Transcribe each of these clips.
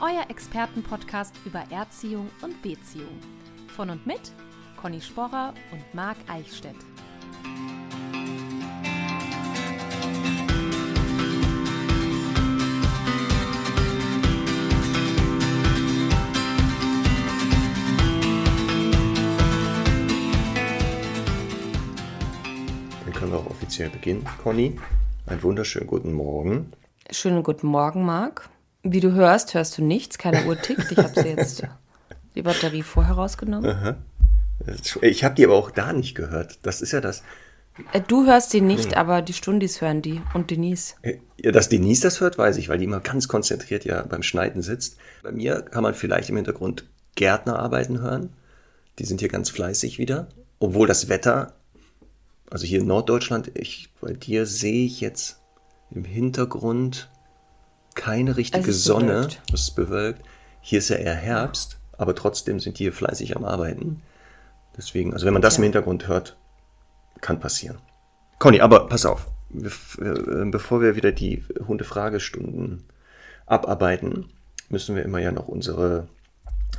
euer Expertenpodcast über Erziehung und Beziehung. Von und mit Conny Sporrer und Marc Eichstädt. Dann können wir auch offiziell beginnen. Conny, einen wunderschönen guten Morgen. Schönen guten Morgen, Marc. Wie du hörst, hörst du nichts. Keine Uhr tickt. Ich habe sie jetzt die Batterie vorher rausgenommen. Ich habe die aber auch da nicht gehört. Das ist ja das. Äh, Du hörst sie nicht, aber die Stundis hören die und Denise. Ja, dass Denise das hört, weiß ich, weil die immer ganz konzentriert ja beim Schneiden sitzt. Bei mir kann man vielleicht im Hintergrund Gärtner arbeiten hören. Die sind hier ganz fleißig wieder. Obwohl das Wetter, also hier in Norddeutschland, ich, bei dir sehe ich jetzt im Hintergrund keine richtige Es Sonne. Es ist bewölkt. Hier ist ja eher Herbst, aber trotzdem sind die hier fleißig am Arbeiten. Deswegen, also wenn man das im Hintergrund hört, kann passieren. Conny, aber pass auf, bef- äh, bevor wir wieder die Hundefragestunden abarbeiten, müssen wir immer ja noch unsere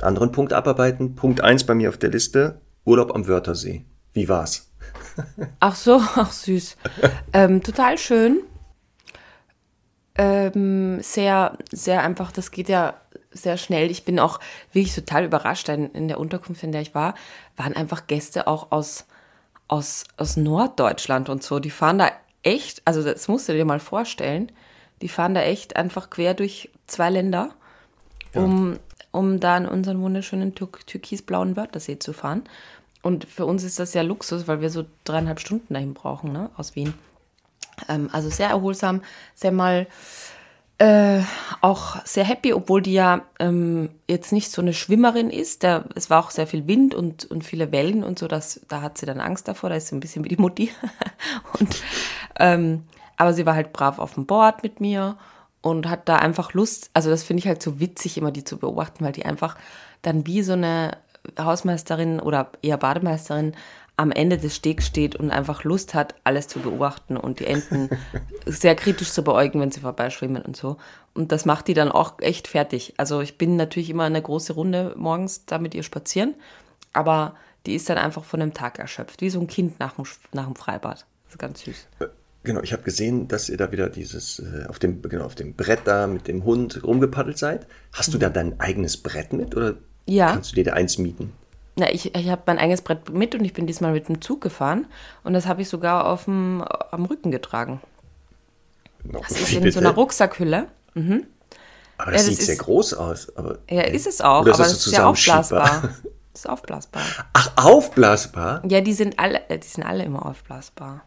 anderen Punkte abarbeiten. Punkt eins bei mir auf der Liste, Urlaub am Wörthersee. Wie war's? Ach so, ach süß. ähm, total schön. Ähm, sehr, sehr einfach, das geht ja sehr schnell. Ich bin auch wirklich total überrascht. In, in der Unterkunft, in der ich war, waren einfach Gäste auch aus, aus, aus Norddeutschland und so. Die fahren da echt, also das musst du dir mal vorstellen, die fahren da echt einfach quer durch zwei Länder, um, um da in unseren wunderschönen tür türkisblauen Wörthersee zu fahren. Und für uns ist das ja Luxus, weil wir so dreieinhalb Stunden dahin brauchen, ne, aus Wien. Ähm, also sehr erholsam, sehr mal äh, auch sehr happy, obwohl die ja ähm, jetzt nicht so eine Schwimmerin ist. Der, es war auch sehr viel Wind und, und viele Wellen und so, dass, da hat sie dann Angst davor, da ist sie ein bisschen wie die Mutti. und, ähm, aber sie war halt brav auf dem Board mit mir und hat da einfach Lust, also das finde ich halt so witzig, immer die zu beobachten, weil die einfach dann wie so eine Hausmeisterin oder eher Bademeisterin am Ende des Stegs steht und einfach Lust hat, alles zu beobachten und die Enten sehr kritisch zu beäugen, wenn sie vorbeischwimmen und so. Und das macht die dann auch echt fertig. Also ich bin natürlich immer eine große Runde morgens da mit ihr spazieren, aber die ist dann einfach von dem Tag erschöpft, wie so ein Kind nach dem, nach dem Freibad. Das ist ganz süß. Genau, ich habe gesehen, dass ihr da wieder dieses äh, auf dem genau auf dem Brett da mit dem Hund rumgepaddelt seid. Hast du da dein eigenes Brett mit oder Ja. kannst du dir da eins mieten? Na, ich, ich habe mein eigenes Brett mit und ich bin diesmal mit dem Zug gefahren und das habe ich sogar auf dem, am Rücken getragen. Das ist in so einer? Rucksackhülle. Aber das Ja, das sieht sehr ist- groß aus. Aber Ja, ist es auch, Oder aber ist das das ist ja aufblasbar. Das ist aufblasbar. Ach, aufblasbar? Ja, die sind alle, äh, die sind alle immer aufblasbar.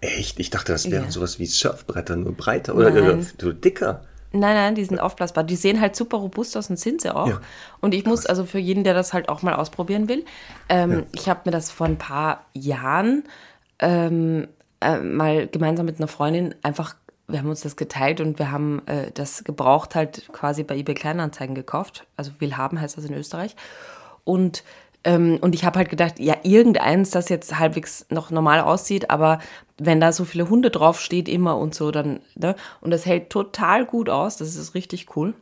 Echt? Ich dachte, das wären Ja. sowas wie Surfbretter, nur breiter oder, Nein. oder so dicker. Nein, nein, die sind aufblasbar. Die sehen halt super robust aus und sind sie auch. Ja. Und ich muss also für jeden, der das halt auch mal ausprobieren will, ähm, ich habe mir das vor ein paar Jahren ähm, äh, mal gemeinsam mit einer Freundin einfach, wir haben uns das geteilt und wir haben äh, das gebraucht halt quasi bei eBay Kleinanzeigen gekauft. Also Willhaben heißt das in Österreich. Und und ich habe halt gedacht, ja, irgendeins, das jetzt halbwegs noch normal aussieht, aber wenn da so viele Hunde draufsteht immer und so, dann, ne? Und das hält total gut aus, das ist richtig cool.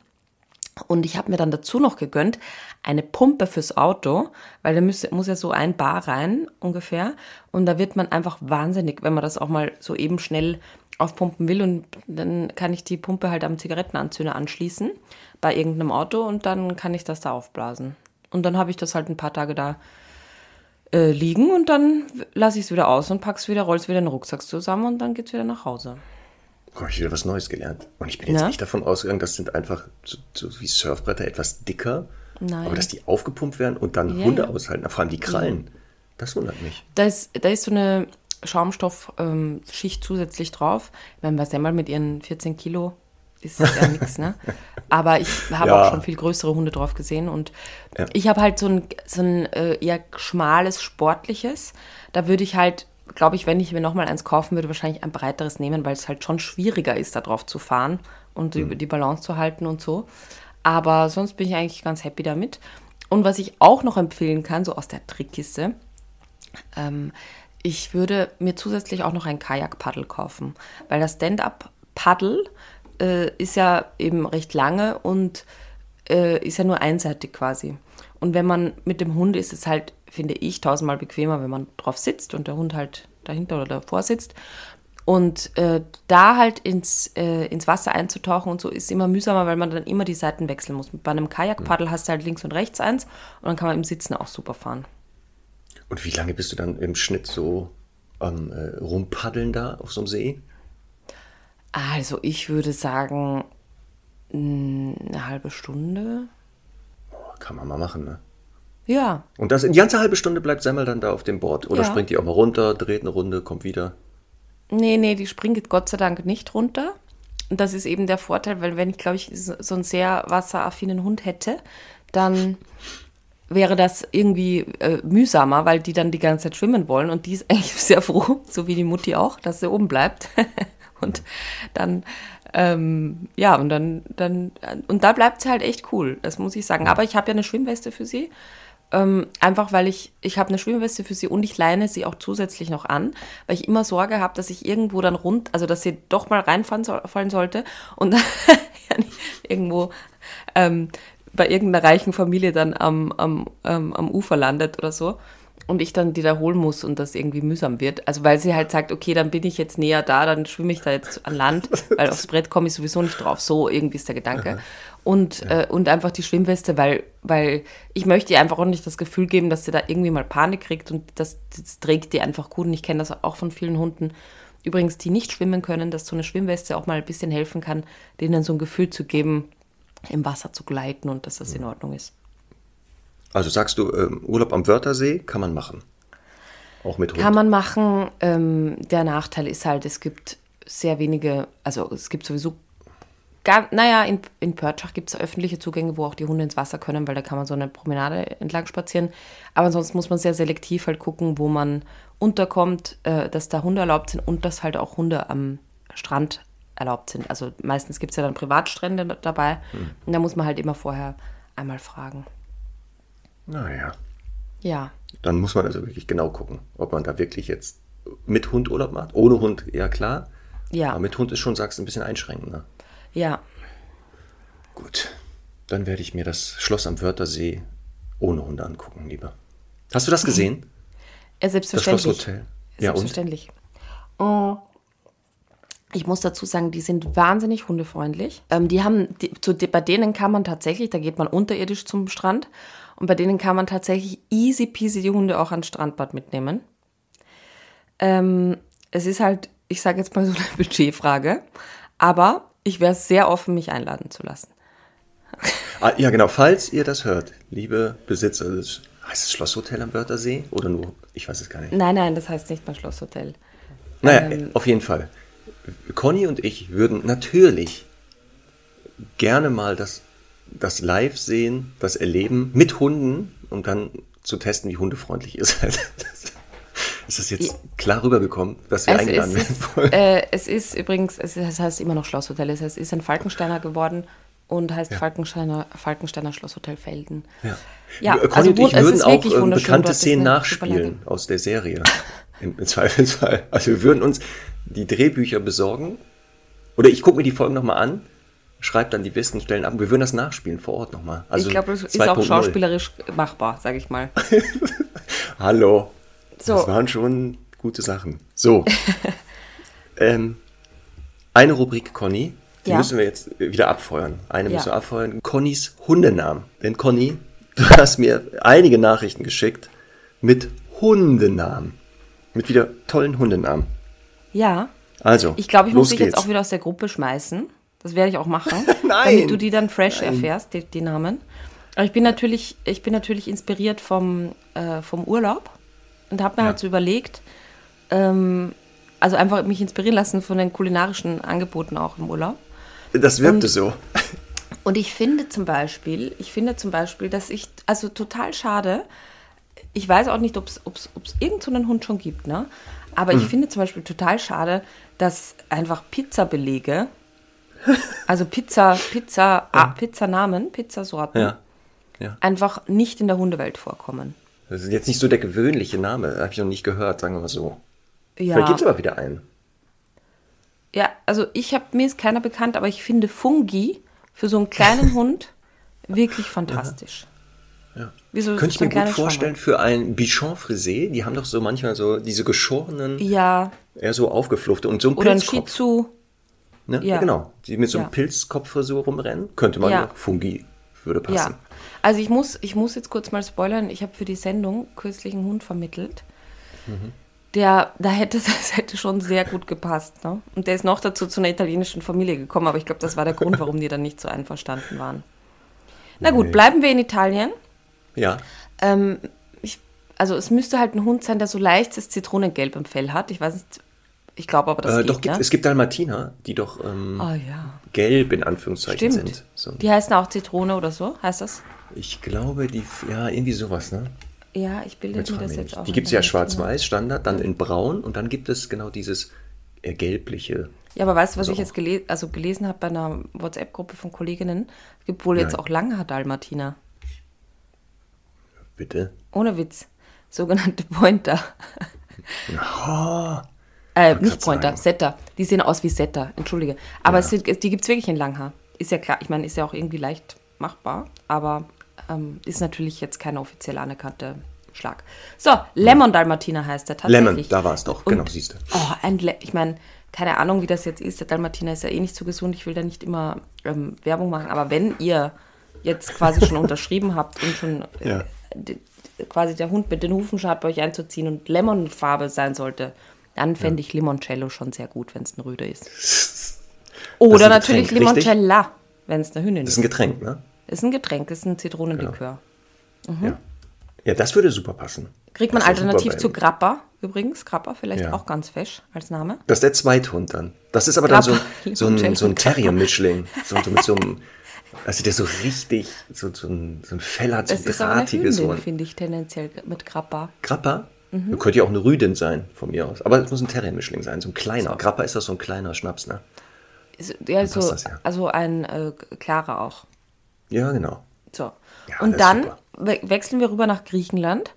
Und ich habe mir dann dazu noch gegönnt, eine Pumpe fürs Auto, weil da muss, muss ja so ein Bar rein ungefähr. Und da wird man einfach wahnsinnig, wenn man das auch mal so eben schnell aufpumpen will. Und dann kann ich die Pumpe halt am Zigarettenanzünder anschließen bei irgendeinem Auto und dann kann ich das da aufblasen. Und dann habe ich das halt ein paar Tage da äh, liegen und dann lasse ich es wieder aus und pack's wieder, roll's wieder in den Rucksack zusammen und dann geht's wieder nach Hause. Oh, ich wieder was Neues gelernt. Und ich bin jetzt Na? echt davon ausgegangen, das sind einfach so, so wie Surfbretter etwas dicker. Nein. Aber dass die aufgepumpt werden und dann Ja, Hunde aushalten, vor allem die Krallen. Das wundert mich. Da ist, da ist so eine Schaumstoffschicht zusätzlich drauf. Ich meine, was einmal mit ihren 14 Kilo ist ja nichts, ne? Aber ich habe Ja. auch schon viel größere Hunde drauf gesehen und Ja. ich habe halt so ein, so ein äh, eher schmales, sportliches. Da würde ich halt, glaube ich, wenn ich mir nochmal eins kaufen würde, wahrscheinlich ein breiteres nehmen, weil es halt schon schwieriger ist, da drauf zu fahren und über die Balance zu halten und so. Aber sonst bin ich eigentlich ganz happy damit. Und was ich auch noch empfehlen kann, so aus der Trickkiste, ähm, ich würde mir zusätzlich auch noch ein Kajak-Paddel kaufen, weil das Stand-up-Paddel äh, ist ja eben recht lange und äh, ist ja nur einseitig quasi. Und wenn man mit dem Hund ist es halt, finde ich, tausendmal bequemer, wenn man drauf sitzt und der Hund halt dahinter oder davor sitzt. Und äh, da halt ins, äh, ins Wasser einzutauchen und so ist immer mühsamer, weil man dann immer die Seiten wechseln muss. Bei einem Kajakpaddel hast du halt links und rechts eins und dann kann man im Sitzen auch super fahren. Und wie lange bist du dann im Schnitt so am äh, Rumpaddeln da auf so einem See? Also ich würde sagen, mh, eine halbe Stunde. Kann man mal machen, ne? Ja, Und das, die ganze halbe Stunde bleibt Semmel dann da auf dem Board. Oder Ja. springt die auch mal runter, dreht eine Runde, kommt wieder. nee, nee, die springt Gott sei Dank nicht runter. Und das ist eben der Vorteil, weil wenn ich, glaube ich, so so einen sehr wasseraffinen Hund hätte, dann wäre das irgendwie äh, mühsamer, weil die dann die ganze Zeit schwimmen wollen. Und die ist eigentlich sehr froh, so wie die Mutti auch, dass sie oben bleibt. und dann, ähm, ja, und dann, dann, und da bleibt sie halt echt cool, das muss ich sagen. Aber ich habe ja eine Schwimmweste für sie. Ähm, einfach weil ich, ich habe eine Schwimmweste für sie und ich leine sie auch zusätzlich noch an, weil ich immer Sorge habe, dass ich irgendwo dann rund, also dass sie doch mal reinfallen fallen sollte und irgendwo ähm, bei irgendeiner reichen Familie dann am, am, ähm, am Ufer landet oder so und ich dann die da holen muss und das irgendwie mühsam wird. Also weil sie halt sagt, okay, dann bin ich jetzt näher da, dann schwimme ich da jetzt an Land, weil aufs Brett komme ich sowieso nicht drauf. So irgendwie ist der Gedanke. Und, äh, und einfach die Schwimmweste, weil, weil ich möchte ihr einfach auch nicht das Gefühl geben, dass sie da irgendwie mal Panik kriegt und das, das trägt die einfach gut. Und ich kenne das auch von vielen Hunden, übrigens, die nicht schwimmen können, dass so eine Schwimmweste auch mal ein bisschen helfen kann, denen so ein Gefühl zu geben, im Wasser zu gleiten und dass das in Ordnung ist. Also sagst du, ähm, Urlaub am Wörthersee kann man machen. Auch mit Hund. Kann man machen. Ähm, der Nachteil ist halt, es gibt sehr wenige, also es gibt sowieso, gar, naja, in, in Pörtschach gibt es öffentliche Zugänge, wo auch die Hunde ins Wasser können, weil da kann man so eine Promenade entlang spazieren. Aber ansonsten muss man sehr selektiv halt gucken, wo man unterkommt, äh, dass da Hunde erlaubt sind und dass halt auch Hunde am Strand erlaubt sind. Also meistens gibt es ja dann Privatstrände dabei und da muss man halt immer vorher einmal fragen. Naja, Ja, dann muss man also wirklich genau gucken, ob man da wirklich jetzt mit Hund Urlaub macht. Ohne Hund, ja klar. ja, Aber mit Hund ist schon, sagst du, ein bisschen einschränkender. ja. Gut, dann werde ich mir das Schloss am Wörthersee ohne Hunde angucken, lieber. Hast du das gesehen? Ja, Das selbstverständlich. Schlosshotel? Ja, und? Selbstverständlich. Oh. Ich muss dazu sagen, die sind wahnsinnig hundefreundlich. Ähm, die haben, die, zu, bei denen kann man tatsächlich, da geht man unterirdisch zum Strand und bei denen kann man tatsächlich easy peasy die Hunde auch ans Strandbad mitnehmen. Ähm, es ist halt, ich sage jetzt mal so eine Budgetfrage, aber ich wäre sehr offen, mich einladen zu lassen. Ah, ja, genau. Falls ihr das hört, liebe Besitzer des, heißt es Schlosshotel am Wörthersee? Oder nur, ich weiß es gar nicht. Nein, nein, das heißt nicht mal Schlosshotel. Naja, Ähm, auf jeden Fall. Conny und ich würden natürlich gerne mal das, das Live sehen, das Erleben mit Hunden, um dann zu testen, wie hundefreundlich ihr seid. Ist das jetzt Ja. klar rübergekommen, dass wir Es, eingeladen werden wollen? äh, es ist übrigens, es, ist, es heißt immer noch Schlosshotel, es heißt, ist ein Falkensteiner geworden und heißt Falkensteiner, Falkensteiner Schlosshotel Felden. Ja, Ja, Conny also und wun- ich würden auch ähm, wunderschön bekannte Szenen nachspielen aus der Serie. Im, Im Zweifelsfall. Also wir würden uns die Drehbücher besorgen. Oder ich gucke mir die Folgen nochmal an, schreibe dann die besten Stellen ab. und Wir würden das nachspielen vor Ort nochmal. Also ich glaube, es ist 2.0. auch schauspielerisch machbar, sage ich mal. Hallo. So. Das waren schon gute Sachen. So. ähm, eine Rubrik, Conny, die Ja. müssen wir jetzt wieder abfeuern. Eine Ja. müssen wir abfeuern. Connys Hundenamen. Denn Conny, du hast mir einige Nachrichten geschickt mit Hundenamen. Mit wieder tollen Hundenamen. Ja, Also, ich glaube, ich muss los dich jetzt geht's. auch wieder aus der Gruppe schmeißen. Das werde ich auch machen, Nein. damit du die dann fresh erfährst, die, die Namen. Aber ich bin natürlich, ich bin natürlich inspiriert vom, äh, vom Urlaub und habe mir Ja. halt so überlegt, ähm, also einfach mich inspirieren lassen von den kulinarischen Angeboten auch im Urlaub. Das wirkte Und- so. Und ich finde zum Beispiel, ich finde zum Beispiel, dass ich, also total schade, ich weiß auch nicht, ob es irgend so einen Hund schon gibt, ne? Aber Hm. ich finde zum Beispiel total schade, dass einfach Pizzabelege, also Pizza, Pizza, ah, Pizzanamen, Pizzasorten, Ja. ja. einfach nicht in der Hundewelt vorkommen. Das ist jetzt nicht so der gewöhnliche Name. Habe ich noch nicht gehört, sagen wir mal so. Ja, Vielleicht gibt es aber wieder einen. ja also ich habe, mir ist keiner bekannt, aber ich finde Fungi für so einen kleinen Hund wirklich fantastisch. Ja. Wieso Könnte ich mir gut vorstellen für ein Bichon frisé. Die haben doch so manchmal so diese geschorenen? Ja, eher so aufgefluffte und so ein oder ein Shih. Tzu. Ne? Ja. Ja. genau. Die mit so einem Ja. Pilzkopffrisur rumrennen. Könnte man Ja. ja. Fungi würde passen. Ja, also ich muss, ich muss jetzt kurz mal spoilern. Ich habe für die Sendung kürzlich einen Hund vermittelt. Mhm. Der, da hätte es hätte schon sehr gut gepasst. Ne? Und der ist noch dazu zu einer italienischen Familie gekommen, aber ich glaube, das war der Grund, warum die dann nicht so einverstanden waren. Na gut, Nee. bleiben wir in Italien. Ja. Ähm, ich, also es müsste halt ein Hund sein, der so leichtes Zitronengelb im Fell hat. Ich weiß nicht, ich glaube aber, das Äh, geht, doch, gibt, ne? es gibt Dalmatiner, die doch ähm, Oh ja, gelb in Anführungszeichen stimmt. sind. So. Die heißen auch Zitrone oder so, heißt das? Ich glaube, die, ja, irgendwie sowas, ne? Ja, ich bilde Jetzt mir das jetzt auch. Die gibt es ja schwarz-weiß, Standard, dann in braun und dann gibt es genau dieses äh, gelbliche. Ja, aber weißt du, was Also ich jetzt gele also gelesen habe bei einer WhatsApp-Gruppe von Kolleginnen? Es gibt wohl jetzt Nein. auch Langhaar-Dalmatiner. Bitte. Ohne Witz. Sogenannte Pointer. Oh, Äh, nicht Pointer, sagen. Setter. Die sehen aus wie Setter, entschuldige. Aber Ja. es sind, die gibt es wirklich in Langhaar. Ist ja klar, ich meine, ist ja auch irgendwie leicht machbar, aber ähm, ist natürlich jetzt keine offiziell anerkannte Schlag. So, Lemon Dalmatiner heißt der tatsächlich. Lemon, da war es doch. Genau, siehst du. Oh, ein Le ich meine, keine Ahnung, wie das jetzt ist. Der Dalmatiner ist ja eh nicht so gesund. Ich will da nicht immer ähm, Werbung machen. Aber wenn ihr jetzt quasi schon unterschrieben habt und schon äh, Ja. d- quasi der Hund mit den Hufen schaut, bei euch einzuziehen und Lemonfarbe sein sollte, dann fände ich Limoncello schon sehr gut, wenn es ein Rüde ist. Das Oder ist ein natürlich Getränk, richtig? Limoncella, wenn es eine Hündin Das ist. ist ein Getränk, ne? Ist ein Getränk, ist ein Zitronenlikör. Ja. ja, das würde super passen. Kriegt man Das ist ja alternativ zu Grappa übrigens. Grappa vielleicht Ja. auch ganz fesch als Name. Das ist der Zweithund dann. Das ist aber dann so, Grappa, ein- so ein, so ein Grappa. Terrier-Mischling. So, so mit so einem, also der so richtig, so, so, ein, so ein Fell hat, so Das ist eine drahtiges. So ein finde ich tendenziell mit Grappa. Grappa? Mhm. Könnte ja auch eine Rüdin sein, von mir aus. Aber es muss ein Terrier-Mischling sein, so ein kleiner. Grappa ist das so ein kleiner Schnaps, ne? Ist- Ja, so, das ja. also ein äh, klarer auch. Ja, genau. So. Ja, und dann we wechseln wir rüber nach Griechenland.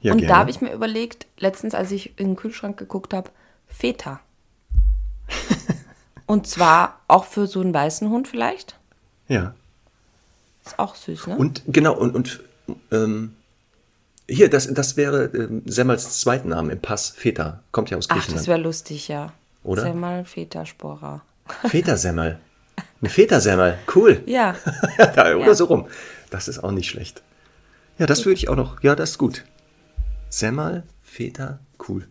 Ja, und gerne. da habe ich mir überlegt, letztens, als ich in den Kühlschrank geguckt habe, Feta. und zwar auch für so einen weißen Hund vielleicht. Ja. Ist auch süß, ne? Und genau, und, und ähm, hier, das, das wäre ähm, Semmels zweiten Name im Pass, Feta. Kommt ja aus Ach, Griechenland. das wäre lustig, ja. Oder? Semmel, Feta, Spora. Feta-Semmel. Eine Feta-Semmel. Cool. Ja, Ja, oder Ja. so rum. Das ist auch nicht schlecht. Ja, das würde ich auch noch. Ja, das ist gut. Semmel, Feta, cool.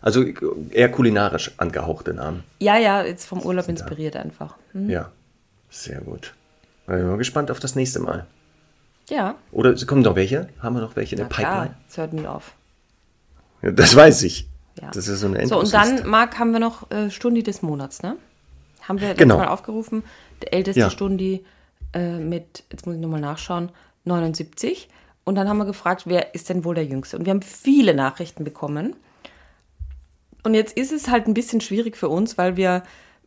Also eher kulinarisch angehauchte Namen. ja, ja, jetzt vom Urlaub inspiriert einfach. Hm? Ja, sehr gut. Ich bin mal gespannt auf das nächste Mal. Ja, Oder kommen noch welche? Haben wir noch welche in na der klar, Pipeline? es nie auf. Ja, das weiß ich. Ja. Das ist so eine So, und dann, Marc, haben wir noch äh, Stundi des Monats, ne? Haben wir Genau. Mal aufgerufen. Der älteste Ja. Stundi äh, mit, jetzt muss ich nochmal nachschauen, 79. Und dann haben wir gefragt, wer ist denn wohl der Jüngste? Und wir haben viele Nachrichten bekommen. Und jetzt ist es halt ein bisschen schwierig für uns, weil wir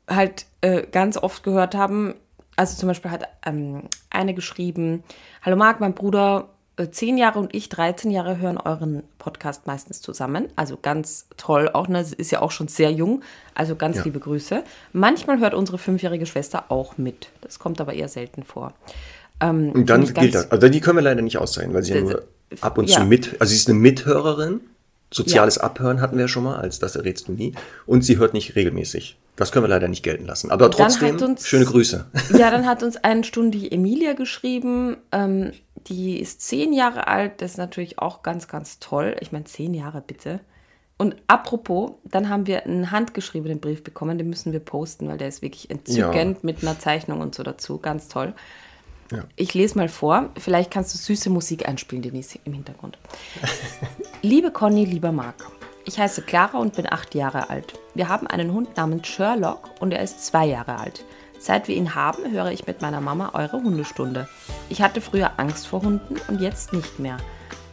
halt äh, ganz oft gehört haben, also zum Beispiel hat ähm, eine geschrieben, Hallo Marc, mein Bruder äh, 10 Jahre und ich 13 Jahre hören euren Podcast meistens zusammen. Also ganz toll, auch ne, sie ist ja auch schon sehr jung. Also ganz Ja. liebe Grüße. Manchmal hört unsere fünfjährige Schwester auch mit. Das kommt aber eher selten vor. Ähm, Und dann gilt das. Also die können wir leider nicht auszeichnen, weil sie ja nur ab und ja. zu mit. Also sie ist eine Mithörerin. Soziales Abhören hatten wir schon mal, als das errätst du nie. Und sie hört nicht regelmäßig. Das können wir leider nicht gelten lassen. Aber Dann trotzdem, hat uns- schöne Grüße. Ja, dann hat uns eine Stunde die Emilia geschrieben. Ähm, die ist zehn Jahre alt. Das ist natürlich auch ganz, ganz toll. Ich meine, zehn Jahre bitte. Und apropos, dann haben wir einen handgeschriebenen Brief bekommen. Den müssen wir posten, weil der ist wirklich entzückend mit einer Zeichnung und so dazu. Ganz toll. Ja. Ich lese mal vor. Vielleicht kannst du süße Musik einspielen, Denise, im Hintergrund. Liebe Conny, lieber Marc, ich heiße Clara und bin acht Jahre alt. Wir haben einen Hund namens Sherlock und er ist zwei Jahre alt. Seit wir ihn haben, höre ich mit meiner Mama eure Hundestunde. Ich hatte früher Angst vor Hunden und jetzt nicht mehr.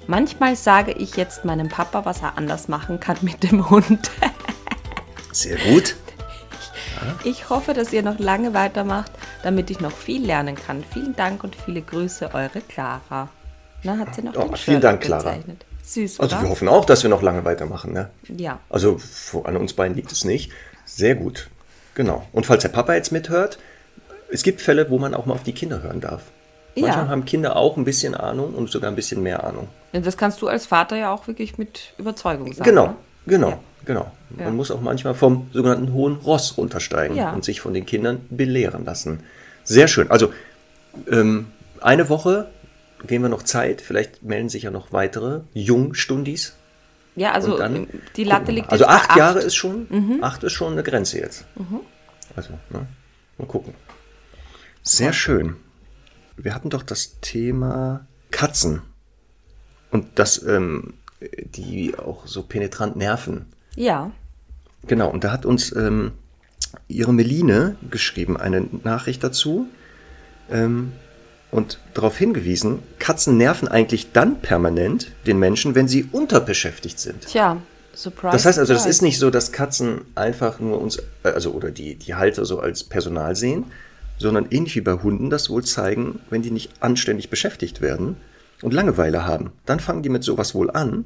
Manchmal sage ich jetzt meinem Papa, was er anders machen kann mit dem Hund. Sehr gut. Ich hoffe, dass ihr noch lange weitermacht, damit ich noch viel lernen kann. Vielen Dank und viele Grüße, eure Clara. Na, hat sie noch Oh, den vielen Dank, Clara. gezeichnet. Süß, Also oder? wir hoffen auch, dass wir noch lange weitermachen. Ne? Ja. Also an uns beiden liegt es nicht. Sehr gut. Genau. Und falls der Papa jetzt mithört, es gibt Fälle, wo man auch mal auf die Kinder hören darf. Ja. Manchmal haben Kinder auch ein bisschen Ahnung und sogar ein bisschen mehr Ahnung. Ja, Das kannst du als Vater ja auch wirklich mit Überzeugung sagen. Genau, ne? genau, Ja. genau. Man muss auch manchmal vom sogenannten hohen Ross runtersteigen und sich von den Kindern belehren lassen. Sehr schön. Also ähm, eine Woche geben wir noch Zeit. Vielleicht melden sich ja noch weitere Jungstundis. Ja, also dann die Latte liegt. Also acht, acht. Mhm. Jahre ist schon, acht ist schon eine Grenze jetzt. Also, ne? mal gucken. Sehr schön. Wir hatten doch das Thema Katzen. Und dass ähm, die auch so penetrant nerven. Ja. Genau, und da hat uns ähm, ihre Meline geschrieben, eine Nachricht dazu. Ähm, und darauf hingewiesen, Katzen nerven eigentlich dann permanent den Menschen, wenn sie unterbeschäftigt sind. Tja, surprise. Das heißt also, das ist nicht so, dass Katzen einfach nur uns, äh, also oder die, die Halter so als Personal sehen, sondern ähnlich wie bei Hunden das wohl zeigen, wenn die nicht anständig beschäftigt werden und Langeweile haben. Dann fangen die mit sowas wohl an.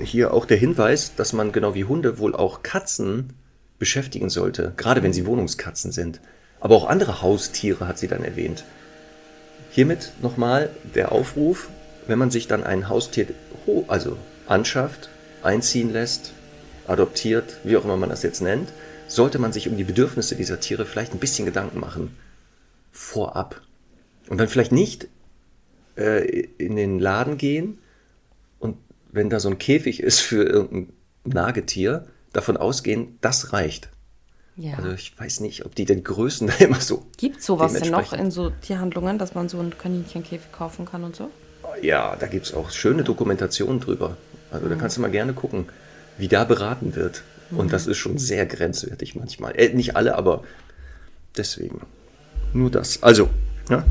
Hier auch der Hinweis, dass man genau wie Hunde wohl auch Katzen beschäftigen sollte, gerade wenn sie Wohnungskatzen sind. Aber auch andere Haustiere hat sie dann erwähnt. Hiermit nochmal der Aufruf, wenn man sich dann ein Haustier also anschafft, einziehen lässt, adoptiert, wie auch immer man das jetzt nennt, sollte man sich um die Bedürfnisse dieser Tiere vielleicht ein bisschen Gedanken machen. Vorab. Und dann vielleicht nicht äh, in den Laden gehen und wenn da so ein Käfig ist für irgendein Nagetier, davon ausgehen, das reicht. Ja. Also ich weiß nicht, ob die den Größen da immer so. Gibt sowas denn noch in so Tierhandlungen, dass man so einen Kaninchenkäfig kaufen kann und so? Ja, da gibt es auch schöne Dokumentationen drüber. Also da kannst du mal gerne gucken, wie da beraten wird. Und das ist schon sehr grenzwertig manchmal. Äh, nicht alle, aber deswegen. Nur das. Also, ja.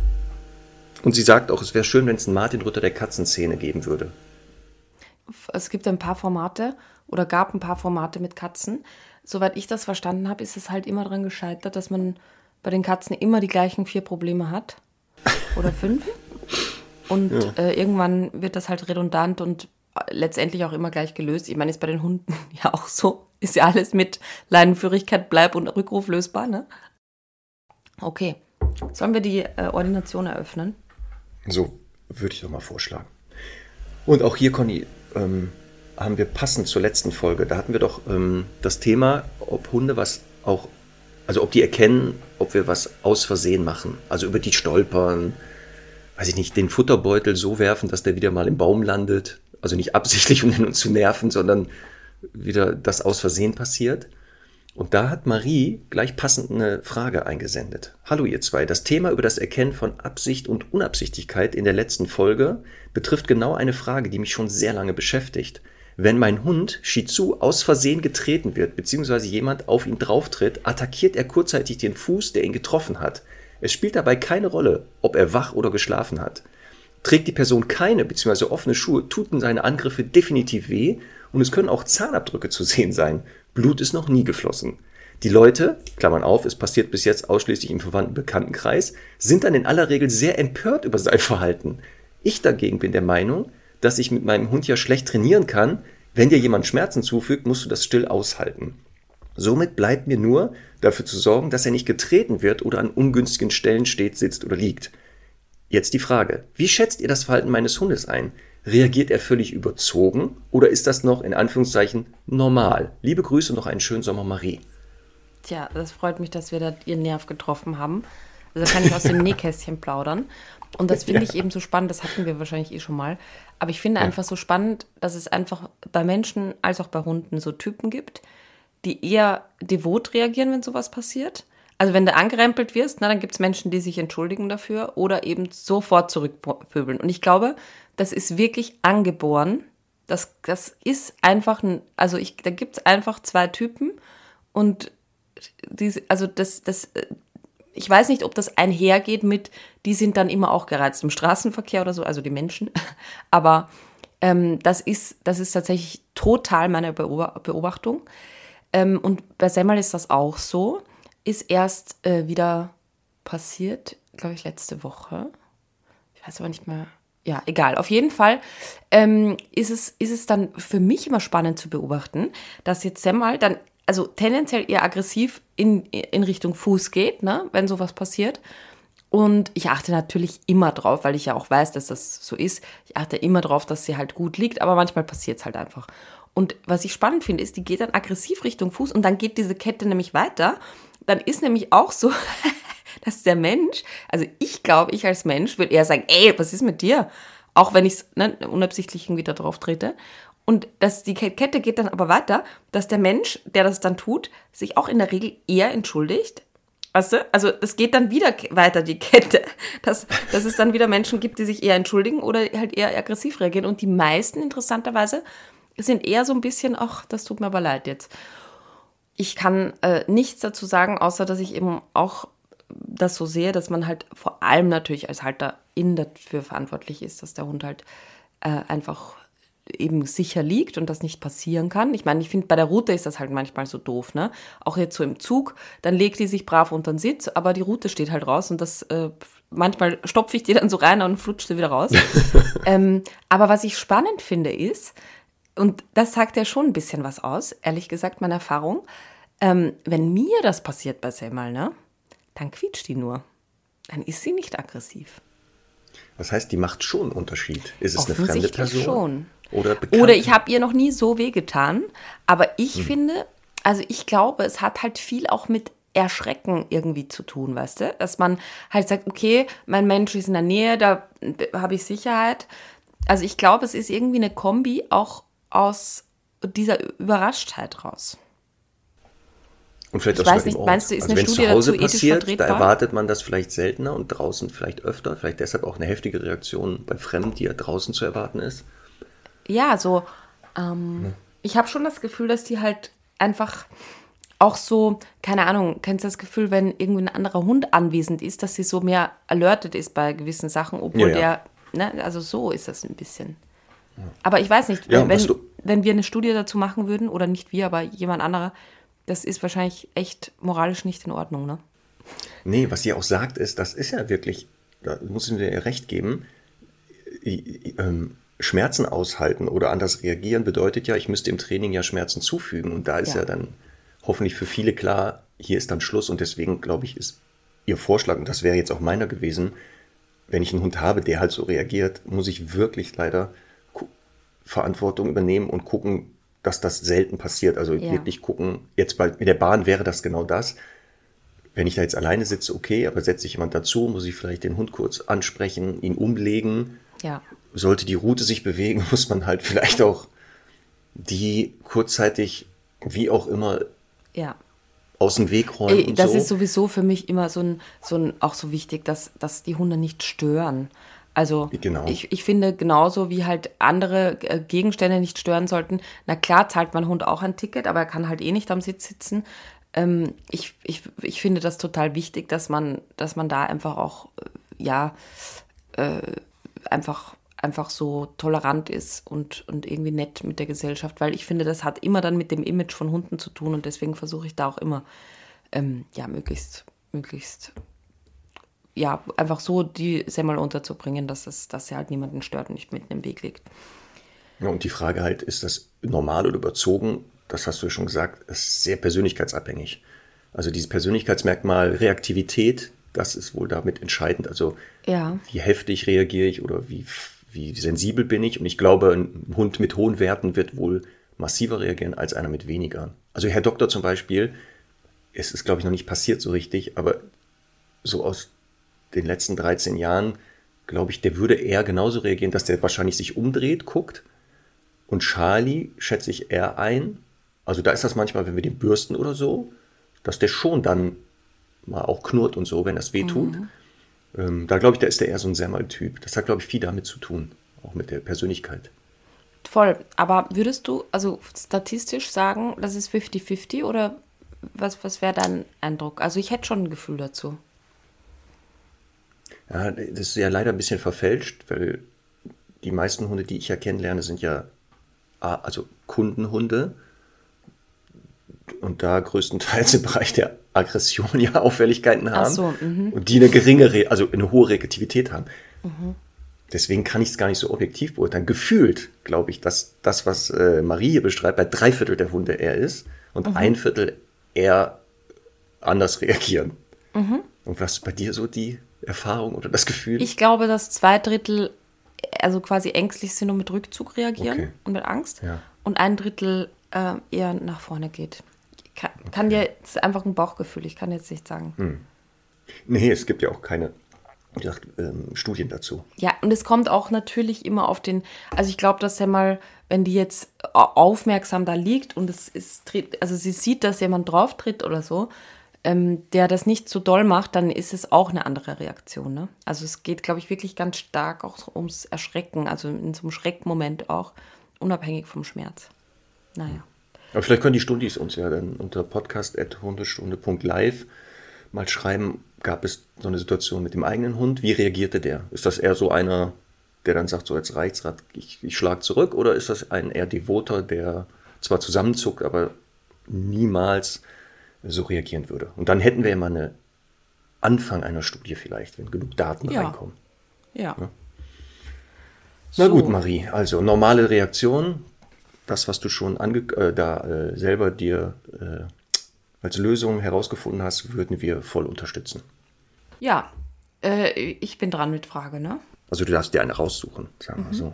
Und sie sagt auch, es wäre schön, wenn es einen Martin Rütter der Katzenszene geben würde. Es gibt ein paar Formate oder gab ein paar Formate mit Katzen. Soweit ich das verstanden habe, ist es halt immer daran gescheitert, dass man bei den Katzen immer die gleichen vier Probleme hat. Oder fünf. Und äh, irgendwann wird das halt redundant und äh, letztendlich auch immer gleich gelöst. Ich meine, ist bei den Hunden ja auch so. Ist ja alles mit Leinenführigkeit, Bleib und Rückruf lösbar, ne? Okay. Sollen wir die äh, Ordination eröffnen? So würde ich doch mal vorschlagen. Und auch hier, Conny, ähm, haben wir passend zur letzten Folge, da hatten wir doch ähm, das Thema, ob Hunde was auch, also ob die erkennen, ob wir was aus Versehen machen. Also über die stolpern, weiß ich nicht, den Futterbeutel so werfen, dass der wieder mal im Baum landet. Also nicht absichtlich, um den uns zu nerven, sondern wieder das aus Versehen passiert. Und da hat Marie gleich passend eine Frage eingesendet. Hallo ihr zwei, das Thema über das Erkennen von Absicht und Unabsichtigkeit in der letzten Folge betrifft genau eine Frage, die mich schon sehr lange beschäftigt. Wenn mein Hund Shih Tzu aus Versehen getreten wird, beziehungsweise jemand auf ihn drauftritt, attackiert er kurzzeitig den Fuß, der ihn getroffen hat. Es spielt dabei keine Rolle, ob er wach oder geschlafen hat. Trägt die Person keine bzw. offene Schuhe, tuten seine Angriffe definitiv weh und es können auch Zahnabdrücke zu sehen sein. Blut ist noch nie geflossen. Die Leute, Klammern auf, es passiert bis jetzt ausschließlich im verwandten Bekanntenkreis, sind dann in aller Regel sehr empört über sein Verhalten. Ich dagegen bin der Meinung, dass ich mit meinem Hund ja schlecht trainieren kann. Wenn dir jemand Schmerzen zufügt, musst du das still aushalten. Somit bleibt mir nur, dafür zu sorgen, dass er nicht getreten wird oder an ungünstigen Stellen steht, sitzt oder liegt. Jetzt die Frage, wie schätzt ihr das Verhalten meines Hundes ein? Reagiert er völlig überzogen oder ist das noch in Anführungszeichen normal? Liebe Grüße und noch einen schönen Sommer, Marie. Tja, das freut mich, dass wir da ihren Nerv getroffen haben. Also da kann ich aus dem Nähkästchen plaudern. Und das finde ich eben so spannend, das hatten wir wahrscheinlich eh schon mal. Aber ich finde einfach so spannend, dass es einfach bei Menschen als auch bei Hunden so Typen gibt, die eher devot reagieren, wenn sowas passiert. Also wenn du angerempelt wirst, na, dann gibt es Menschen, die sich entschuldigen dafür oder eben sofort zurückpöbeln. Und ich glaube, das ist wirklich angeboren. Das, das ist einfach ein, also ich, da gibt es einfach zwei Typen und diese, also das, das, ich weiß nicht, ob das einhergeht mit, die sind dann immer auch gereizt im Straßenverkehr oder so, also die Menschen. Aber ähm, das, ist, das ist tatsächlich total meine Beobachtung. Ähm, und bei Semmel ist das auch so. Ist erst äh, wieder passiert, glaube ich, letzte Woche. Ich weiß aber nicht mehr. Ja, egal. Auf jeden Fall ähm, ist, es, ist es dann für mich immer spannend zu beobachten, dass jetzt Semmel dann also tendenziell eher aggressiv in, in Richtung Fuß geht, ne, wenn sowas passiert. Und ich achte natürlich immer drauf, weil ich ja auch weiß, dass das so ist. Ich achte immer drauf, dass sie halt gut liegt, aber manchmal passiert es halt einfach. Und was ich spannend finde, ist, die geht dann aggressiv Richtung Fuß und dann geht diese Kette nämlich weiter. Dann ist nämlich auch so, dass der Mensch, also ich glaube, ich als Mensch würde eher sagen, ey, was ist mit dir? Auch wenn ich es ne, unabsichtlich irgendwie da drauf trete. Und dass die Kette geht dann aber weiter, dass der Mensch, der das dann tut, sich auch in der Regel eher entschuldigt. Weißt du? Also es geht dann wieder weiter, die Kette. Dass, dass es dann wieder Menschen gibt, die sich eher entschuldigen oder halt eher aggressiv reagieren. Und die meisten, interessanterweise, sind eher so ein bisschen, ach, das tut mir aber leid jetzt. Ich kann äh, nichts dazu sagen, außer dass ich eben auch das so sehe, dass man halt vor allem natürlich als Halterin dafür verantwortlich ist, dass der Hund halt äh, einfach eben sicher liegt und das nicht passieren kann. Ich meine, ich finde, bei der Route ist das halt manchmal so doof, ne? Auch jetzt so im Zug, dann legt die sich brav unter den Sitz, aber die Route steht halt raus und das, äh, manchmal stopfe ich die dann so rein und flutscht sie wieder raus. ähm, aber was ich spannend finde ist, und das sagt ja schon ein bisschen was aus, ehrlich gesagt, meine Erfahrung, ähm, wenn mir das passiert bei Selmal, ne? Dann quietscht die nur. Dann ist sie nicht aggressiv. Das heißt, die macht schon einen Unterschied. Ist es eine fremde Person? schon. Oder, Oder ich habe ihr noch nie so wehgetan. Aber ich hm. finde, also ich glaube, es hat halt viel auch mit Erschrecken irgendwie zu tun, weißt du? Dass man halt sagt, okay, mein Mensch ist in der Nähe, da habe ich Sicherheit. Also ich glaube, es ist irgendwie eine Kombi auch aus dieser Überraschtheit raus. Und vielleicht ich weiß nicht, meinst du, ist also eine Studie zu Hause dazu passiert, Da erwartet man das vielleicht seltener und draußen vielleicht öfter, vielleicht deshalb auch eine heftige Reaktion bei Fremden, die ja draußen zu erwarten ist ja, so, ähm, ja. ich habe schon das Gefühl, dass die halt einfach auch so, keine Ahnung, kennst du das Gefühl, wenn irgendwie ein anderer Hund anwesend ist, dass sie so mehr alerted ist bei gewissen Sachen, obwohl ja, ja. der, ne, also so ist das ein bisschen. Aber ich weiß nicht, wenn, wenn, wenn wir eine Studie dazu machen würden, oder nicht wir, aber jemand anderer, das ist wahrscheinlich echt moralisch nicht in Ordnung, ne? Nee, was sie auch sagt, ist, das ist ja wirklich, da muss ich mir recht geben, ähm, Schmerzen aushalten oder anders reagieren bedeutet ja, ich müsste im Training ja Schmerzen zufügen. Und da ist ja, ja dann hoffentlich für viele klar, hier ist dann Schluss. Und deswegen, glaube ich, ist Ihr Vorschlag, und das wäre jetzt auch meiner gewesen, wenn ich einen Hund habe, der halt so reagiert, muss ich wirklich leider Verantwortung übernehmen und gucken, dass das selten passiert. Also ja. wirklich gucken, jetzt bei mit der Bahn wäre das genau das. Wenn ich da jetzt alleine sitze, okay, aber setze ich jemand dazu, muss ich vielleicht den Hund kurz ansprechen, ihn umlegen. Ja sollte die Route sich bewegen, muss man halt vielleicht auch die kurzzeitig, wie auch immer, ja. aus dem Weg räumen. Ey, das so. ist sowieso für mich immer so ein, so ein auch so wichtig, dass, dass die Hunde nicht stören. Also genau. ich, ich finde genauso wie halt andere äh, Gegenstände nicht stören sollten. Na klar zahlt mein Hund auch ein Ticket, aber er kann halt eh nicht am Sitz sitzen. Ähm, ich, ich, ich finde das total wichtig, dass man, dass man da einfach auch, äh, ja, äh, einfach einfach so tolerant ist und, und irgendwie nett mit der Gesellschaft, weil ich finde, das hat immer dann mit dem Image von Hunden zu tun und deswegen versuche ich da auch immer, ähm, ja, möglichst, möglichst, ja, einfach so die Semmel unterzubringen, dass, es, dass sie halt niemanden stört und nicht mitten im Weg liegt. Ja, und die Frage halt, ist das normal oder überzogen? Das hast du ja schon gesagt, ist sehr persönlichkeitsabhängig. Also dieses Persönlichkeitsmerkmal Reaktivität, das ist wohl damit entscheidend. Also ja. wie heftig reagiere ich oder wie wie sensibel bin ich. Und ich glaube, ein Hund mit hohen Werten wird wohl massiver reagieren als einer mit weniger. Also Herr Doktor zum Beispiel, es ist, glaube ich, noch nicht passiert so richtig, aber so aus den letzten 13 Jahren, glaube ich, der würde eher genauso reagieren, dass der wahrscheinlich sich umdreht, guckt. Und Charlie schätze ich eher ein. Also da ist das manchmal, wenn wir den bürsten oder so, dass der schon dann mal auch knurrt und so, wenn das weh tut. Mhm. Ähm, da glaube ich, da ist der eher so ein Semmeltyp. Das hat, glaube ich, viel damit zu tun, auch mit der Persönlichkeit. Voll. Aber würdest du also statistisch sagen, das ist 50-50 oder was, was wäre dein Eindruck? Also ich hätte schon ein Gefühl dazu. Ja, das ist ja leider ein bisschen verfälscht, weil die meisten Hunde, die ich ja kennenlerne, sind ja also Kundenhunde und da größtenteils im Bereich der Aggression ja Auffälligkeiten haben so, mhm. und die eine geringe, Re also eine hohe Reaktivität haben. Deswegen kann ich es gar nicht so objektiv beurteilen. Gefühlt glaube ich, dass das, was äh, Marie hier beschreibt, bei drei Viertel der Hunde er ist und ein Viertel eher anders reagieren. Und was ist bei dir so die Erfahrung oder das Gefühl? Ich glaube, dass zwei Drittel also quasi ängstlich sind und mit Rückzug reagieren Okay. und mit Angst. Ja. Und ein Drittel äh, eher nach vorne geht. Kann, kann dir, das ist einfach ein Bauchgefühl, ich kann jetzt nicht sagen. Hm. nee, es gibt ja auch keine gesagt, ähm, Studien dazu. Ja, und es kommt auch natürlich immer auf den, also ich glaube, dass er mal, wenn die jetzt au- aufmerksam da liegt und es ist, also sie sieht, dass jemand drauf tritt oder so, ähm, der das nicht so doll macht, dann ist es auch eine andere Reaktion. Ne? Also es geht, glaube ich, wirklich ganz stark auch so ums Erschrecken, also in so einem Schreckmoment auch, unabhängig vom Schmerz. Naja. Aber vielleicht können die Stundis uns ja dann unter podcast.hundestunde.live mal schreiben, gab es so eine Situation mit dem eigenen Hund? Wie reagierte der? Ist das eher so einer, der dann sagt, so jetzt reicht's, grad, ich, ich schlag zurück? Oder ist das ein eher devoter, der zwar zusammenzuckt, aber niemals so reagieren würde? Und dann hätten wir ja mal eine Anfang einer Studie vielleicht, wenn genug Daten Ja. reinkommen. Ja. Na So. gut, Marie, also normale Reaktion, das, was du schon äh, da äh, selber dir äh, als Lösung herausgefunden hast, würden wir voll unterstützen. Ja, äh, ich bin dran mit Frage, ne? Also du darfst dir eine raussuchen, sagen wir so.